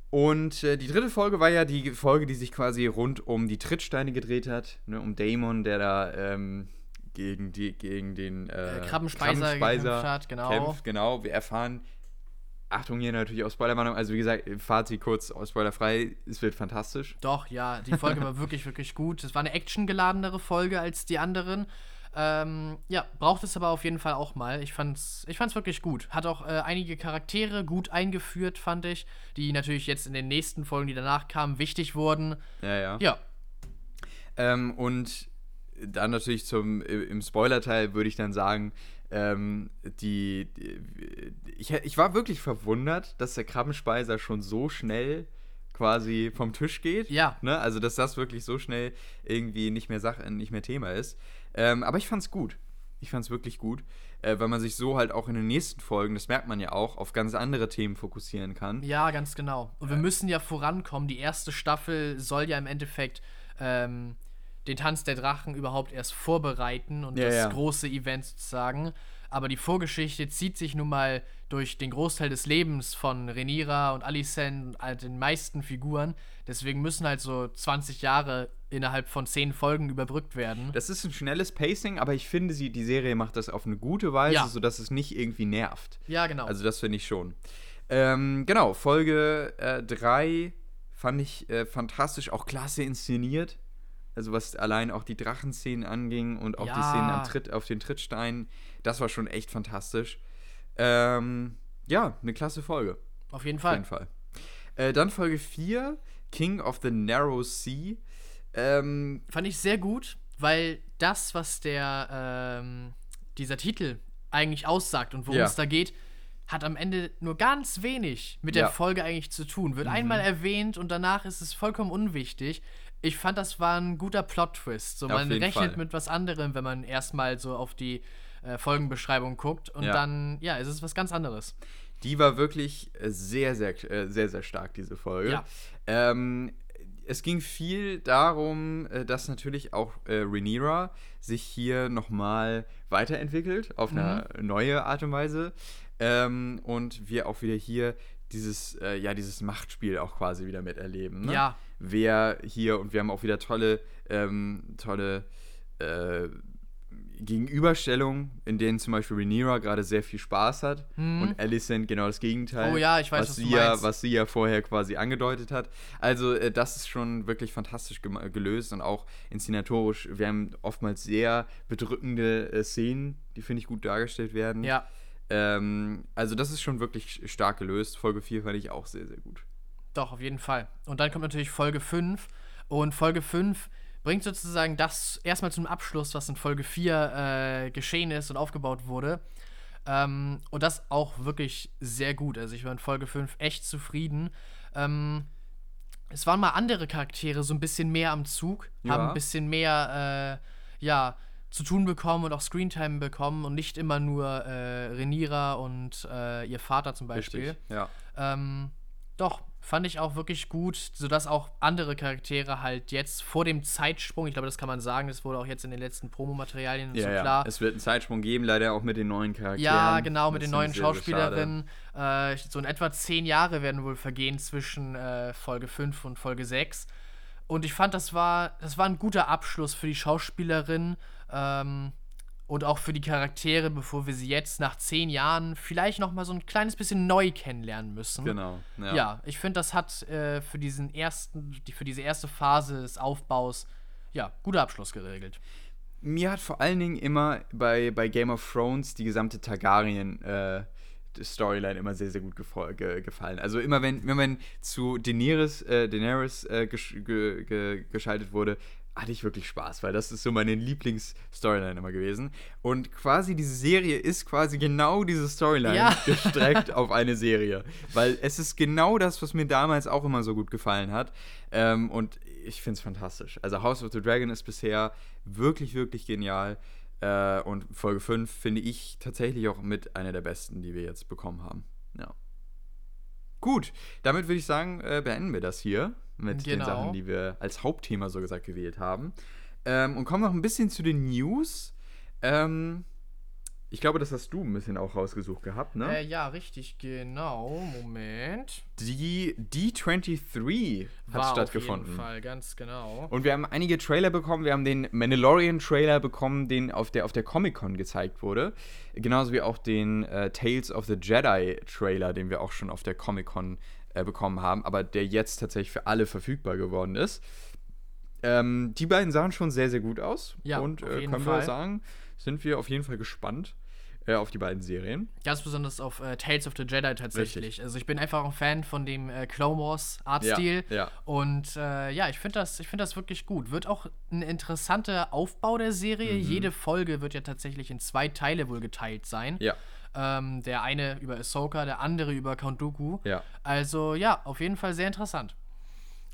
Und äh, die dritte Folge war ja die Folge, die sich quasi rund um die Trittsteine gedreht hat, ne, um Damon, der da ähm, gegen, die, gegen den äh, Krabbenspeiser, Krabbenspeiser hat, genau. kämpft. Genau, wir erfahren, Achtung hier natürlich auch Spoilerwarnung, also wie gesagt, Fazit kurz, spoilerfrei, es wird fantastisch. Doch, ja, die Folge war wirklich, wirklich gut. Es war eine actiongeladenere Folge als die anderen. Ähm, ja, braucht es aber auf jeden Fall auch mal. Ich fand's, ich fand's wirklich gut. Hat auch äh, einige Charaktere gut eingeführt, fand ich, die natürlich jetzt in den nächsten Folgen, die danach kamen, wichtig wurden. Ja, ja. Ja. Ähm, und dann natürlich zum im Spoiler-Teil würde ich dann sagen, ähm, die, die ich, ich war wirklich verwundert, dass der Krabbenspeiser schon so schnell quasi vom Tisch geht. Ja. Ne? Also, dass das wirklich so schnell irgendwie nicht mehr Sache, nicht mehr Thema ist. Ähm, aber ich fand's gut. Ich fand's wirklich gut, äh, weil man sich so halt auch in den nächsten Folgen, das merkt man ja auch, auf ganz andere Themen fokussieren kann. Ja, ganz genau. Und wir äh. müssen ja vorankommen. Die erste Staffel soll ja im Endeffekt ähm, den Tanz der Drachen überhaupt erst vorbereiten und ja, das ja. große Event sozusagen. Aber die Vorgeschichte zieht sich nun mal durch den Großteil des Lebens von Renira und Alicent, halt den meisten Figuren. Deswegen müssen halt so 20 Jahre innerhalb von 10 Folgen überbrückt werden. Das ist ein schnelles Pacing, aber ich finde, sie, die Serie macht das auf eine gute Weise, ja. sodass es nicht irgendwie nervt. Ja, genau. Also das finde ich schon. Ähm, genau, Folge 3 äh, fand ich äh, fantastisch, auch klasse inszeniert. Also was allein auch die Drachenszenen anging und auch ja. die Szenen am Tritt, auf den Trittsteinen, das war schon echt fantastisch. Ähm, ja, eine klasse Folge. Auf jeden Fall. Auf jeden Fall. Äh, dann Folge 4, King of the Narrow Sea. Ähm, Fand ich sehr gut, weil das, was der ähm, dieser Titel eigentlich aussagt und worum ja. es da geht, hat am Ende nur ganz wenig mit der ja. Folge eigentlich zu tun. Wird mhm. einmal erwähnt und danach ist es vollkommen unwichtig. Ich fand, das war ein guter Plot-Twist. So, man rechnet Fall. mit was anderem, wenn man erstmal so auf die äh, Folgenbeschreibung guckt und ja. dann, ja, es ist was ganz anderes. Die war wirklich sehr, sehr, äh, sehr, sehr stark, diese Folge. Ja. Ähm, es ging viel darum, äh, dass natürlich auch äh, Rhaenyra sich hier nochmal weiterentwickelt, auf eine mhm. neue Art und Weise. Ähm, und wir auch wieder hier dieses, äh, ja, dieses Machtspiel auch quasi wieder miterleben. Ne? Ja. Wer hier, und wir haben auch wieder tolle, ähm, tolle äh, Gegenüberstellungen, in denen zum Beispiel Rhaenyra gerade sehr viel Spaß hat mhm. und Alicent genau das Gegenteil. Oh ja, ich weiß, was, was sie ja, was sie ja vorher quasi angedeutet hat. Also äh, das ist schon wirklich fantastisch gelöst und auch inszenatorisch. Wir haben oftmals sehr bedrückende äh, Szenen, die finde ich gut dargestellt werden. Ja. Ähm, also das ist schon wirklich stark gelöst. Folge 4 fand ich auch sehr, sehr gut. Doch, auf jeden Fall. Und dann kommt natürlich Folge 5 und Folge 5 bringt sozusagen das erstmal zum Abschluss, was in Folge 4 äh, geschehen ist und aufgebaut wurde. Ähm, und das auch wirklich sehr gut. Also ich war in Folge 5 echt zufrieden. Ähm, es waren mal andere Charaktere so ein bisschen mehr am Zug, ja. haben ein bisschen mehr, äh, ja, zu tun bekommen und auch Screentime bekommen und nicht immer nur äh, Renira und äh, ihr Vater zum Beispiel. Richtig, ja. Ähm, doch, fand ich auch wirklich gut, sodass auch andere Charaktere halt jetzt vor dem Zeitsprung, ich glaube, das kann man sagen, das wurde auch jetzt in den letzten Promomaterialien ja, so ja. klar. Es wird einen Zeitsprung geben, leider auch mit den neuen Charakteren. Ja, genau, mit das den neuen Schauspielerinnen. Äh, so in etwa zehn Jahre werden wohl vergehen zwischen äh, Folge 5 und Folge 6. Und ich fand, das war, das war ein guter Abschluss für die Schauspielerin. Ähm, und auch für die Charaktere, bevor wir sie jetzt nach zehn Jahren vielleicht noch mal so ein kleines bisschen neu kennenlernen müssen. Genau. Ja, ja ich finde, das hat äh, für diesen ersten, die, für diese erste Phase des Aufbaus ja guter Abschluss geregelt. Mir hat vor allen Dingen immer bei, bei Game of Thrones die gesamte Targaryen äh, Storyline immer sehr, sehr gut ge gefallen. Also immer wenn, wenn man zu Daenerys, äh, Daenerys äh, gesch ge geschaltet wurde, hatte ich wirklich Spaß, weil das ist so meine Lieblings-Storyline immer gewesen. Und quasi diese Serie ist quasi genau diese Storyline ja. gestreckt auf eine Serie. Weil es ist genau das, was mir damals auch immer so gut gefallen hat. Ähm, und ich finde es fantastisch. Also House of the Dragon ist bisher wirklich, wirklich genial. Äh, und Folge 5 finde ich tatsächlich auch mit einer der besten, die wir jetzt bekommen haben. Ja. Gut, damit würde ich sagen, äh, beenden wir das hier mit genau. den Sachen, die wir als Hauptthema so gesagt gewählt haben. Ähm, und kommen noch ein bisschen zu den News. Ähm, ich glaube, das hast du ein bisschen auch rausgesucht gehabt, ne? Äh, ja, richtig, genau. Moment. Die D23 hat War stattgefunden. Auf jeden Fall, ganz genau. Und wir haben einige Trailer bekommen. Wir haben den Mandalorian-Trailer bekommen, den auf der, auf der Comic-Con gezeigt wurde. Genauso wie auch den äh, Tales of the Jedi-Trailer, den wir auch schon auf der Comic-Con äh, bekommen haben, aber der jetzt tatsächlich für alle verfügbar geworden ist. Ähm, die beiden sahen schon sehr, sehr gut aus. Ja, und äh, können Fall. wir sagen, sind wir auf jeden Fall gespannt äh, auf die beiden Serien. Ganz besonders auf äh, Tales of the Jedi tatsächlich. Richtig. Also ich bin einfach ein Fan von dem äh, Clone Wars Artstil. Ja, ja. Und äh, ja, ich finde das, find das wirklich gut. Wird auch ein interessanter Aufbau der Serie. Mhm. Jede Folge wird ja tatsächlich in zwei Teile wohl geteilt sein. Ja. Ähm, der eine über Ahsoka, der andere über Count Dooku. Ja. Also ja, auf jeden Fall sehr interessant.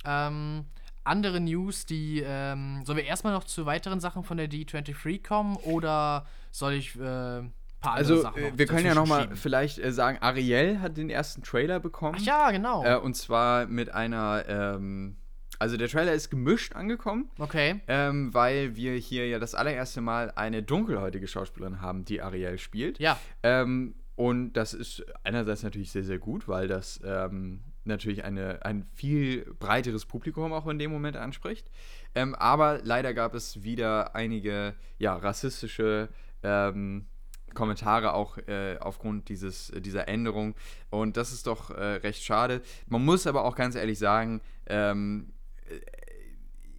Ähm, andere News, die. Ähm, sollen wir erstmal noch zu weiteren Sachen von der D23 kommen oder soll ich. Äh, also, äh, wir können ja nochmal vielleicht äh, sagen, Ariel hat den ersten Trailer bekommen. Ach ja, genau. Äh, und zwar mit einer, ähm, also der Trailer ist gemischt angekommen. Okay. Ähm, weil wir hier ja das allererste Mal eine dunkelhäutige Schauspielerin haben, die Ariel spielt. Ja. Ähm, und das ist einerseits natürlich sehr, sehr gut, weil das ähm, natürlich eine, ein viel breiteres Publikum auch in dem Moment anspricht. Ähm, aber leider gab es wieder einige ja, rassistische ähm, Kommentare auch äh, aufgrund dieses, dieser Änderung. Und das ist doch äh, recht schade. Man muss aber auch ganz ehrlich sagen, ähm,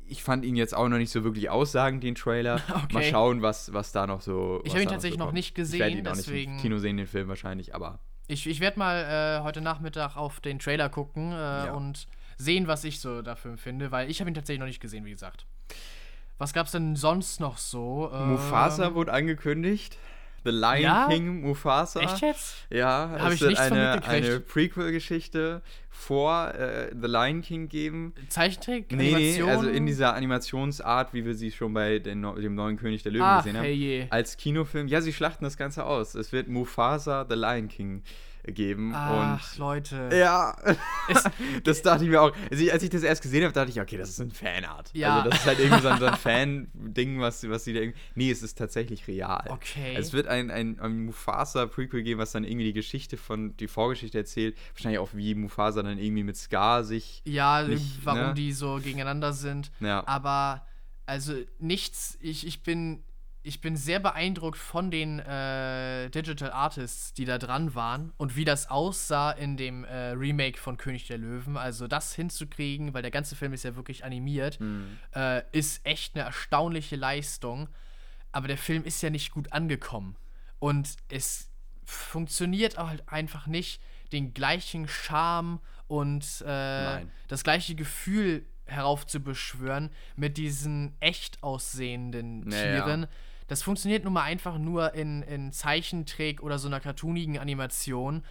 ich fand ihn jetzt auch noch nicht so wirklich aussagend, den Trailer. Okay. Mal schauen, was, was da noch so. Ich habe ihn tatsächlich noch, so noch nicht gesehen. Ich ihn deswegen... auch nicht im Kino sehen, den Film wahrscheinlich, aber. Ich, ich werde mal äh, heute Nachmittag auf den Trailer gucken äh, ja. und sehen, was ich so dafür finde, weil ich habe ihn tatsächlich noch nicht gesehen, wie gesagt. Was gab es denn sonst noch so? Mufasa ähm, wurde angekündigt. The Lion ja? King Mufasa. Echt jetzt? Ja, Hab es wird eine, eine Prequel-Geschichte vor äh, The Lion King geben. Zeichentrick? Nee, nee, also in dieser Animationsart, wie wir sie schon bei den, dem neuen König der Löwen Ach, gesehen haben. Hey als Kinofilm. Ja, sie schlachten das Ganze aus. Es wird Mufasa The Lion King geben. Ach, und Leute. Ja, das dachte ich mir auch. Also, als ich das erst gesehen habe, dachte ich, okay, das ist ein Fanart. Ja. Also das ist halt irgendwie so ein, so ein Fan-Ding, was, was sie da irgendwie. Nee, es ist tatsächlich real. Okay. Es wird ein, ein, ein Mufasa-Prequel geben, was dann irgendwie die Geschichte von, die Vorgeschichte erzählt. Wahrscheinlich auch, wie Mufasa dann irgendwie mit Scar sich. Ja, nicht, warum ne? die so gegeneinander sind. Ja. Aber, also nichts, ich, ich bin ich bin sehr beeindruckt von den äh, Digital Artists, die da dran waren und wie das aussah in dem äh, Remake von König der Löwen. Also das hinzukriegen, weil der ganze Film ist ja wirklich animiert, mhm. äh, ist echt eine erstaunliche Leistung. Aber der Film ist ja nicht gut angekommen. Und es funktioniert auch halt einfach nicht, den gleichen Charme und äh, das gleiche Gefühl heraufzubeschwören mit diesen echt aussehenden Tieren. Ja das funktioniert nun mal einfach nur in, in Zeichentrick oder so einer cartoonigen Animation.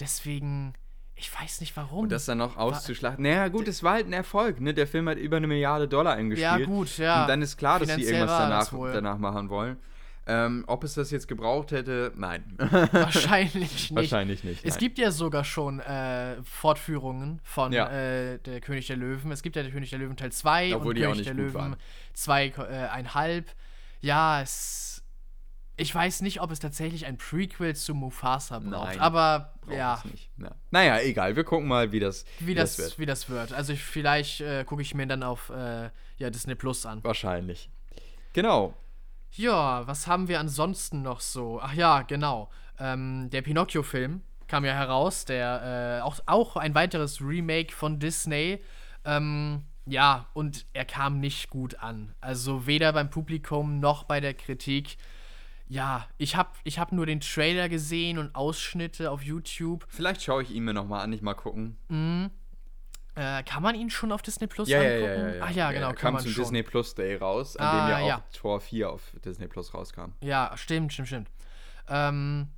Deswegen, ich weiß nicht warum. Und das dann noch auszuschlachten. Naja, gut, es war halt ein Erfolg, ne? Der Film hat über eine Milliarde Dollar eingespielt. Ja, gut, ja. Und dann ist klar, dass sie irgendwas danach, danach machen wollen. Ähm, ob es das jetzt gebraucht hätte, nein. Wahrscheinlich nicht. Wahrscheinlich nicht. Nein. Es gibt ja sogar schon äh, Fortführungen von ja. äh, Der König der Löwen. Es gibt ja Der König der Löwen Teil 2 und König der Löwen 2,5. Äh, ja, es. Ich weiß nicht, ob es tatsächlich ein Prequel zu Mufasa braucht, Nein, aber ja. ja. Naja, egal, wir gucken mal, wie das, wie, wie das, das, wird. Wie das wird. Also ich, vielleicht äh, gucke ich mir dann auf äh, ja, Disney Plus an. Wahrscheinlich. Genau. Ja, was haben wir ansonsten noch so? Ach ja, genau. Ähm, der Pinocchio-Film kam ja heraus, der äh, auch, auch ein weiteres Remake von Disney. Ähm, ja, und er kam nicht gut an. Also weder beim Publikum noch bei der Kritik. Ja, ich habe ich hab nur den Trailer gesehen und Ausschnitte auf YouTube. Vielleicht schaue ich ihn mir nochmal an, nicht mal gucken. Mhm. Äh, kann man ihn schon auf Disney Plus ja, angucken? Ja, ja, ja, Ach ja, genau, er kam zum schon. Disney Plus Day raus, an ah, dem ja auch Tor 4 auf Disney Plus rauskam. Ja, stimmt, stimmt, stimmt. Ähm,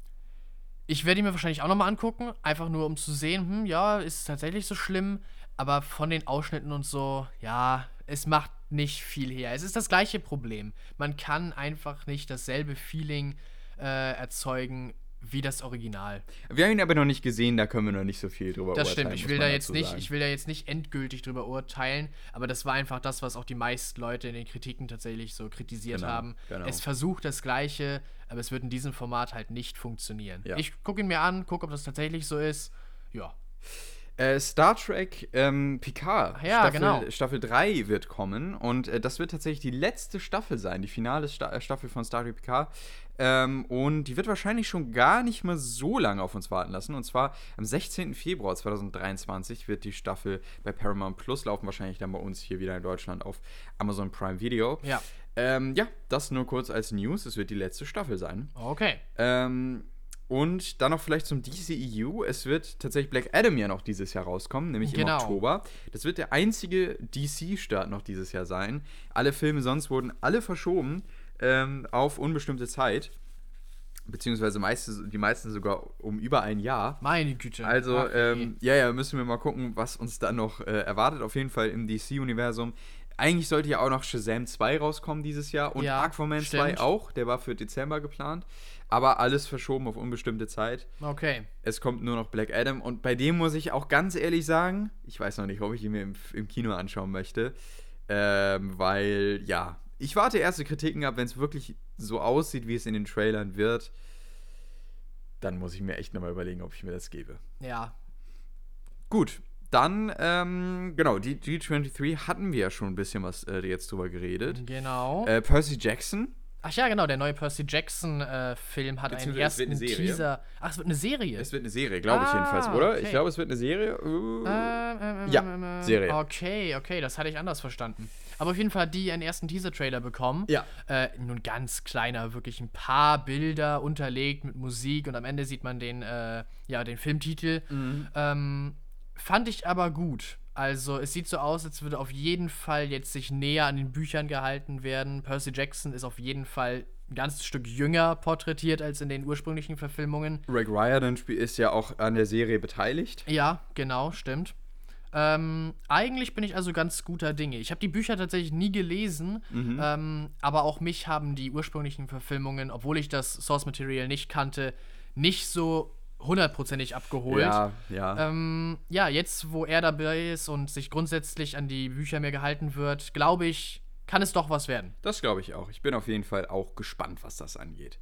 ich werde ihn mir wahrscheinlich auch nochmal angucken, einfach nur um zu sehen, hm, ja, ist tatsächlich so schlimm, aber von den Ausschnitten und so, ja, es macht nicht viel her. Es ist das gleiche Problem. Man kann einfach nicht dasselbe Feeling äh, erzeugen wie das Original. Wir haben ihn aber noch nicht gesehen, da können wir noch nicht so viel drüber das urteilen. Das stimmt, ich will da jetzt nicht, ich will da jetzt nicht endgültig drüber urteilen, aber das war einfach das, was auch die meisten Leute in den Kritiken tatsächlich so kritisiert genau, haben. Genau. Es versucht das Gleiche, aber es wird in diesem Format halt nicht funktionieren. Ja. Ich gucke ihn mir an, gucke, ob das tatsächlich so ist. Ja. Äh, Star Trek ähm, Picard, ja, Staffel, genau. Staffel 3 wird kommen und äh, das wird tatsächlich die letzte Staffel sein, die finale Sta äh, Staffel von Star Trek Picard. Ähm, und die wird wahrscheinlich schon gar nicht mehr so lange auf uns warten lassen. Und zwar am 16. Februar 2023 wird die Staffel bei Paramount Plus laufen, wahrscheinlich dann bei uns hier wieder in Deutschland auf Amazon Prime Video. Ja. Ähm, ja, das nur kurz als News. Es wird die letzte Staffel sein. Okay. Ähm, und dann noch vielleicht zum DCEU. Es wird tatsächlich Black Adam ja noch dieses Jahr rauskommen, nämlich genau. im Oktober. Das wird der einzige DC-Start noch dieses Jahr sein. Alle Filme sonst wurden alle verschoben ähm, auf unbestimmte Zeit. Beziehungsweise meiste, die meisten sogar um über ein Jahr. Meine Güte. Also, okay. ähm, ja, ja, müssen wir mal gucken, was uns dann noch äh, erwartet. Auf jeden Fall im DC-Universum. Eigentlich sollte ja auch noch Shazam 2 rauskommen dieses Jahr und ja, Aquaman stimmt. 2 auch. Der war für Dezember geplant. Aber alles verschoben auf unbestimmte Zeit. Okay. Es kommt nur noch Black Adam. Und bei dem muss ich auch ganz ehrlich sagen, ich weiß noch nicht, ob ich ihn mir im, im Kino anschauen möchte. Ähm, weil, ja, ich warte erste Kritiken ab, wenn es wirklich so aussieht, wie es in den Trailern wird. Dann muss ich mir echt nochmal überlegen, ob ich mir das gebe. Ja. Gut, dann, ähm, genau, die G23 hatten wir ja schon ein bisschen was äh, jetzt drüber geredet. Genau. Äh, Percy Jackson. Ach ja, genau, der neue Percy Jackson-Film äh, hat einen ersten Teaser. Ach, es wird eine Serie. Es wird eine Serie, glaube ich ah, jedenfalls, oder? Okay. Ich glaube, es wird eine Serie. Uh, ähm, ähm, ähm, ja, Serie. Okay, okay, das hatte ich anders verstanden. Aber auf jeden Fall hat die einen ersten Teaser-Trailer bekommen. Ja. Äh, nun ganz kleiner, wirklich ein paar Bilder unterlegt mit Musik und am Ende sieht man den, äh, ja, den Filmtitel. Mhm. Ähm, Fand ich aber gut. Also es sieht so aus, als würde auf jeden Fall jetzt sich näher an den Büchern gehalten werden. Percy Jackson ist auf jeden Fall ein ganzes Stück jünger porträtiert als in den ursprünglichen Verfilmungen. Rick Riordan ist ja auch an der Serie beteiligt. Ja, genau, stimmt. Ähm, eigentlich bin ich also ganz guter Dinge. Ich habe die Bücher tatsächlich nie gelesen, mhm. ähm, aber auch mich haben die ursprünglichen Verfilmungen, obwohl ich das Source Material nicht kannte, nicht so hundertprozentig abgeholt. Ja, ja. Ähm, ja, jetzt, wo er dabei ist und sich grundsätzlich an die Bücher mehr gehalten wird, glaube ich, kann es doch was werden. Das glaube ich auch. Ich bin auf jeden Fall auch gespannt, was das angeht.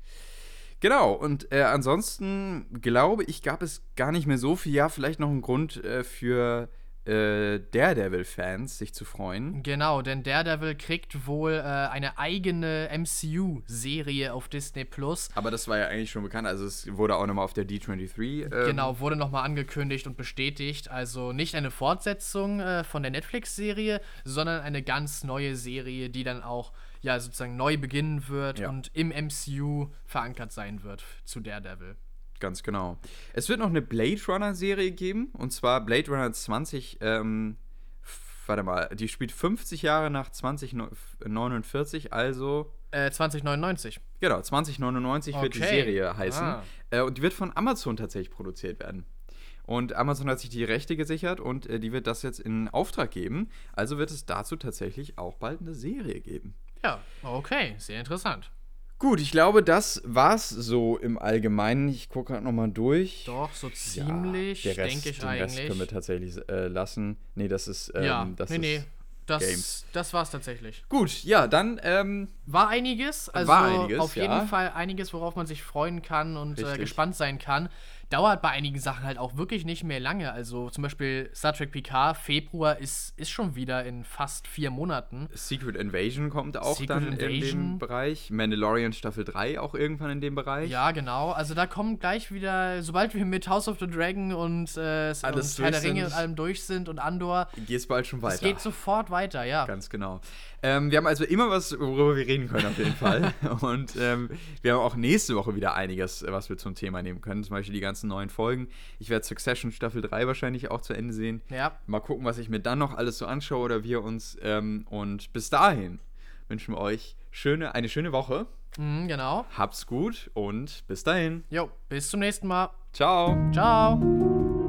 Genau, und äh, ansonsten glaube ich, gab es gar nicht mehr so viel. Ja, vielleicht noch einen Grund äh, für äh, Daredevil-Fans sich zu freuen. Genau, denn Daredevil kriegt wohl äh, eine eigene MCU-Serie auf Disney Plus. Aber das war ja eigentlich schon bekannt, also es wurde auch nochmal auf der D23. Ähm genau, wurde nochmal angekündigt und bestätigt. Also nicht eine Fortsetzung äh, von der Netflix-Serie, sondern eine ganz neue Serie, die dann auch ja sozusagen neu beginnen wird ja. und im MCU verankert sein wird zu Daredevil. Ganz genau. Es wird noch eine Blade Runner-Serie geben, und zwar Blade Runner 20, ähm, warte mal, die spielt 50 Jahre nach 2049, also. Äh, 2099. Genau, 2099 okay. wird die Serie heißen. Ah. Äh, und die wird von Amazon tatsächlich produziert werden. Und Amazon hat sich die Rechte gesichert und äh, die wird das jetzt in Auftrag geben. Also wird es dazu tatsächlich auch bald eine Serie geben. Ja, okay, sehr interessant. Gut, ich glaube, das war's so im Allgemeinen. Ich gucke gerade nochmal durch. Doch, so ziemlich, ja, denke ich den eigentlich. Rest können wir tatsächlich äh, lassen. Nee, das ist. Ähm, ja, das nee, ist nee. Das, Games. das war's tatsächlich. Gut, ja, dann. Ähm, war einiges. Also war einiges, auf jeden ja. Fall einiges, worauf man sich freuen kann und äh, gespannt sein kann dauert bei einigen Sachen halt auch wirklich nicht mehr lange. Also zum Beispiel Star Trek Picard, Februar ist, ist schon wieder in fast vier Monaten. Secret Invasion kommt auch Secret dann Invasion. in dem Bereich. Mandalorian Staffel 3 auch irgendwann in dem Bereich. Ja, genau. Also da kommen gleich wieder, sobald wir mit House of the Dragon und, äh, und Teil der Ringe und allem durch sind und Andor. Geht es bald schon weiter. Es geht sofort weiter, ja. Ganz genau. Ähm, wir haben also immer was, worüber wir reden können, auf jeden Fall. und ähm, wir haben auch nächste Woche wieder einiges, was wir zum Thema nehmen können. Zum Beispiel die ganzen ersten neun Folgen. Ich werde Succession Staffel 3 wahrscheinlich auch zu Ende sehen. Ja. Mal gucken, was ich mir dann noch alles so anschaue oder wir uns. Ähm, und bis dahin wünschen wir euch schöne, eine schöne Woche. Mhm, genau. Habt's gut und bis dahin. Jo, bis zum nächsten Mal. Ciao. Ciao.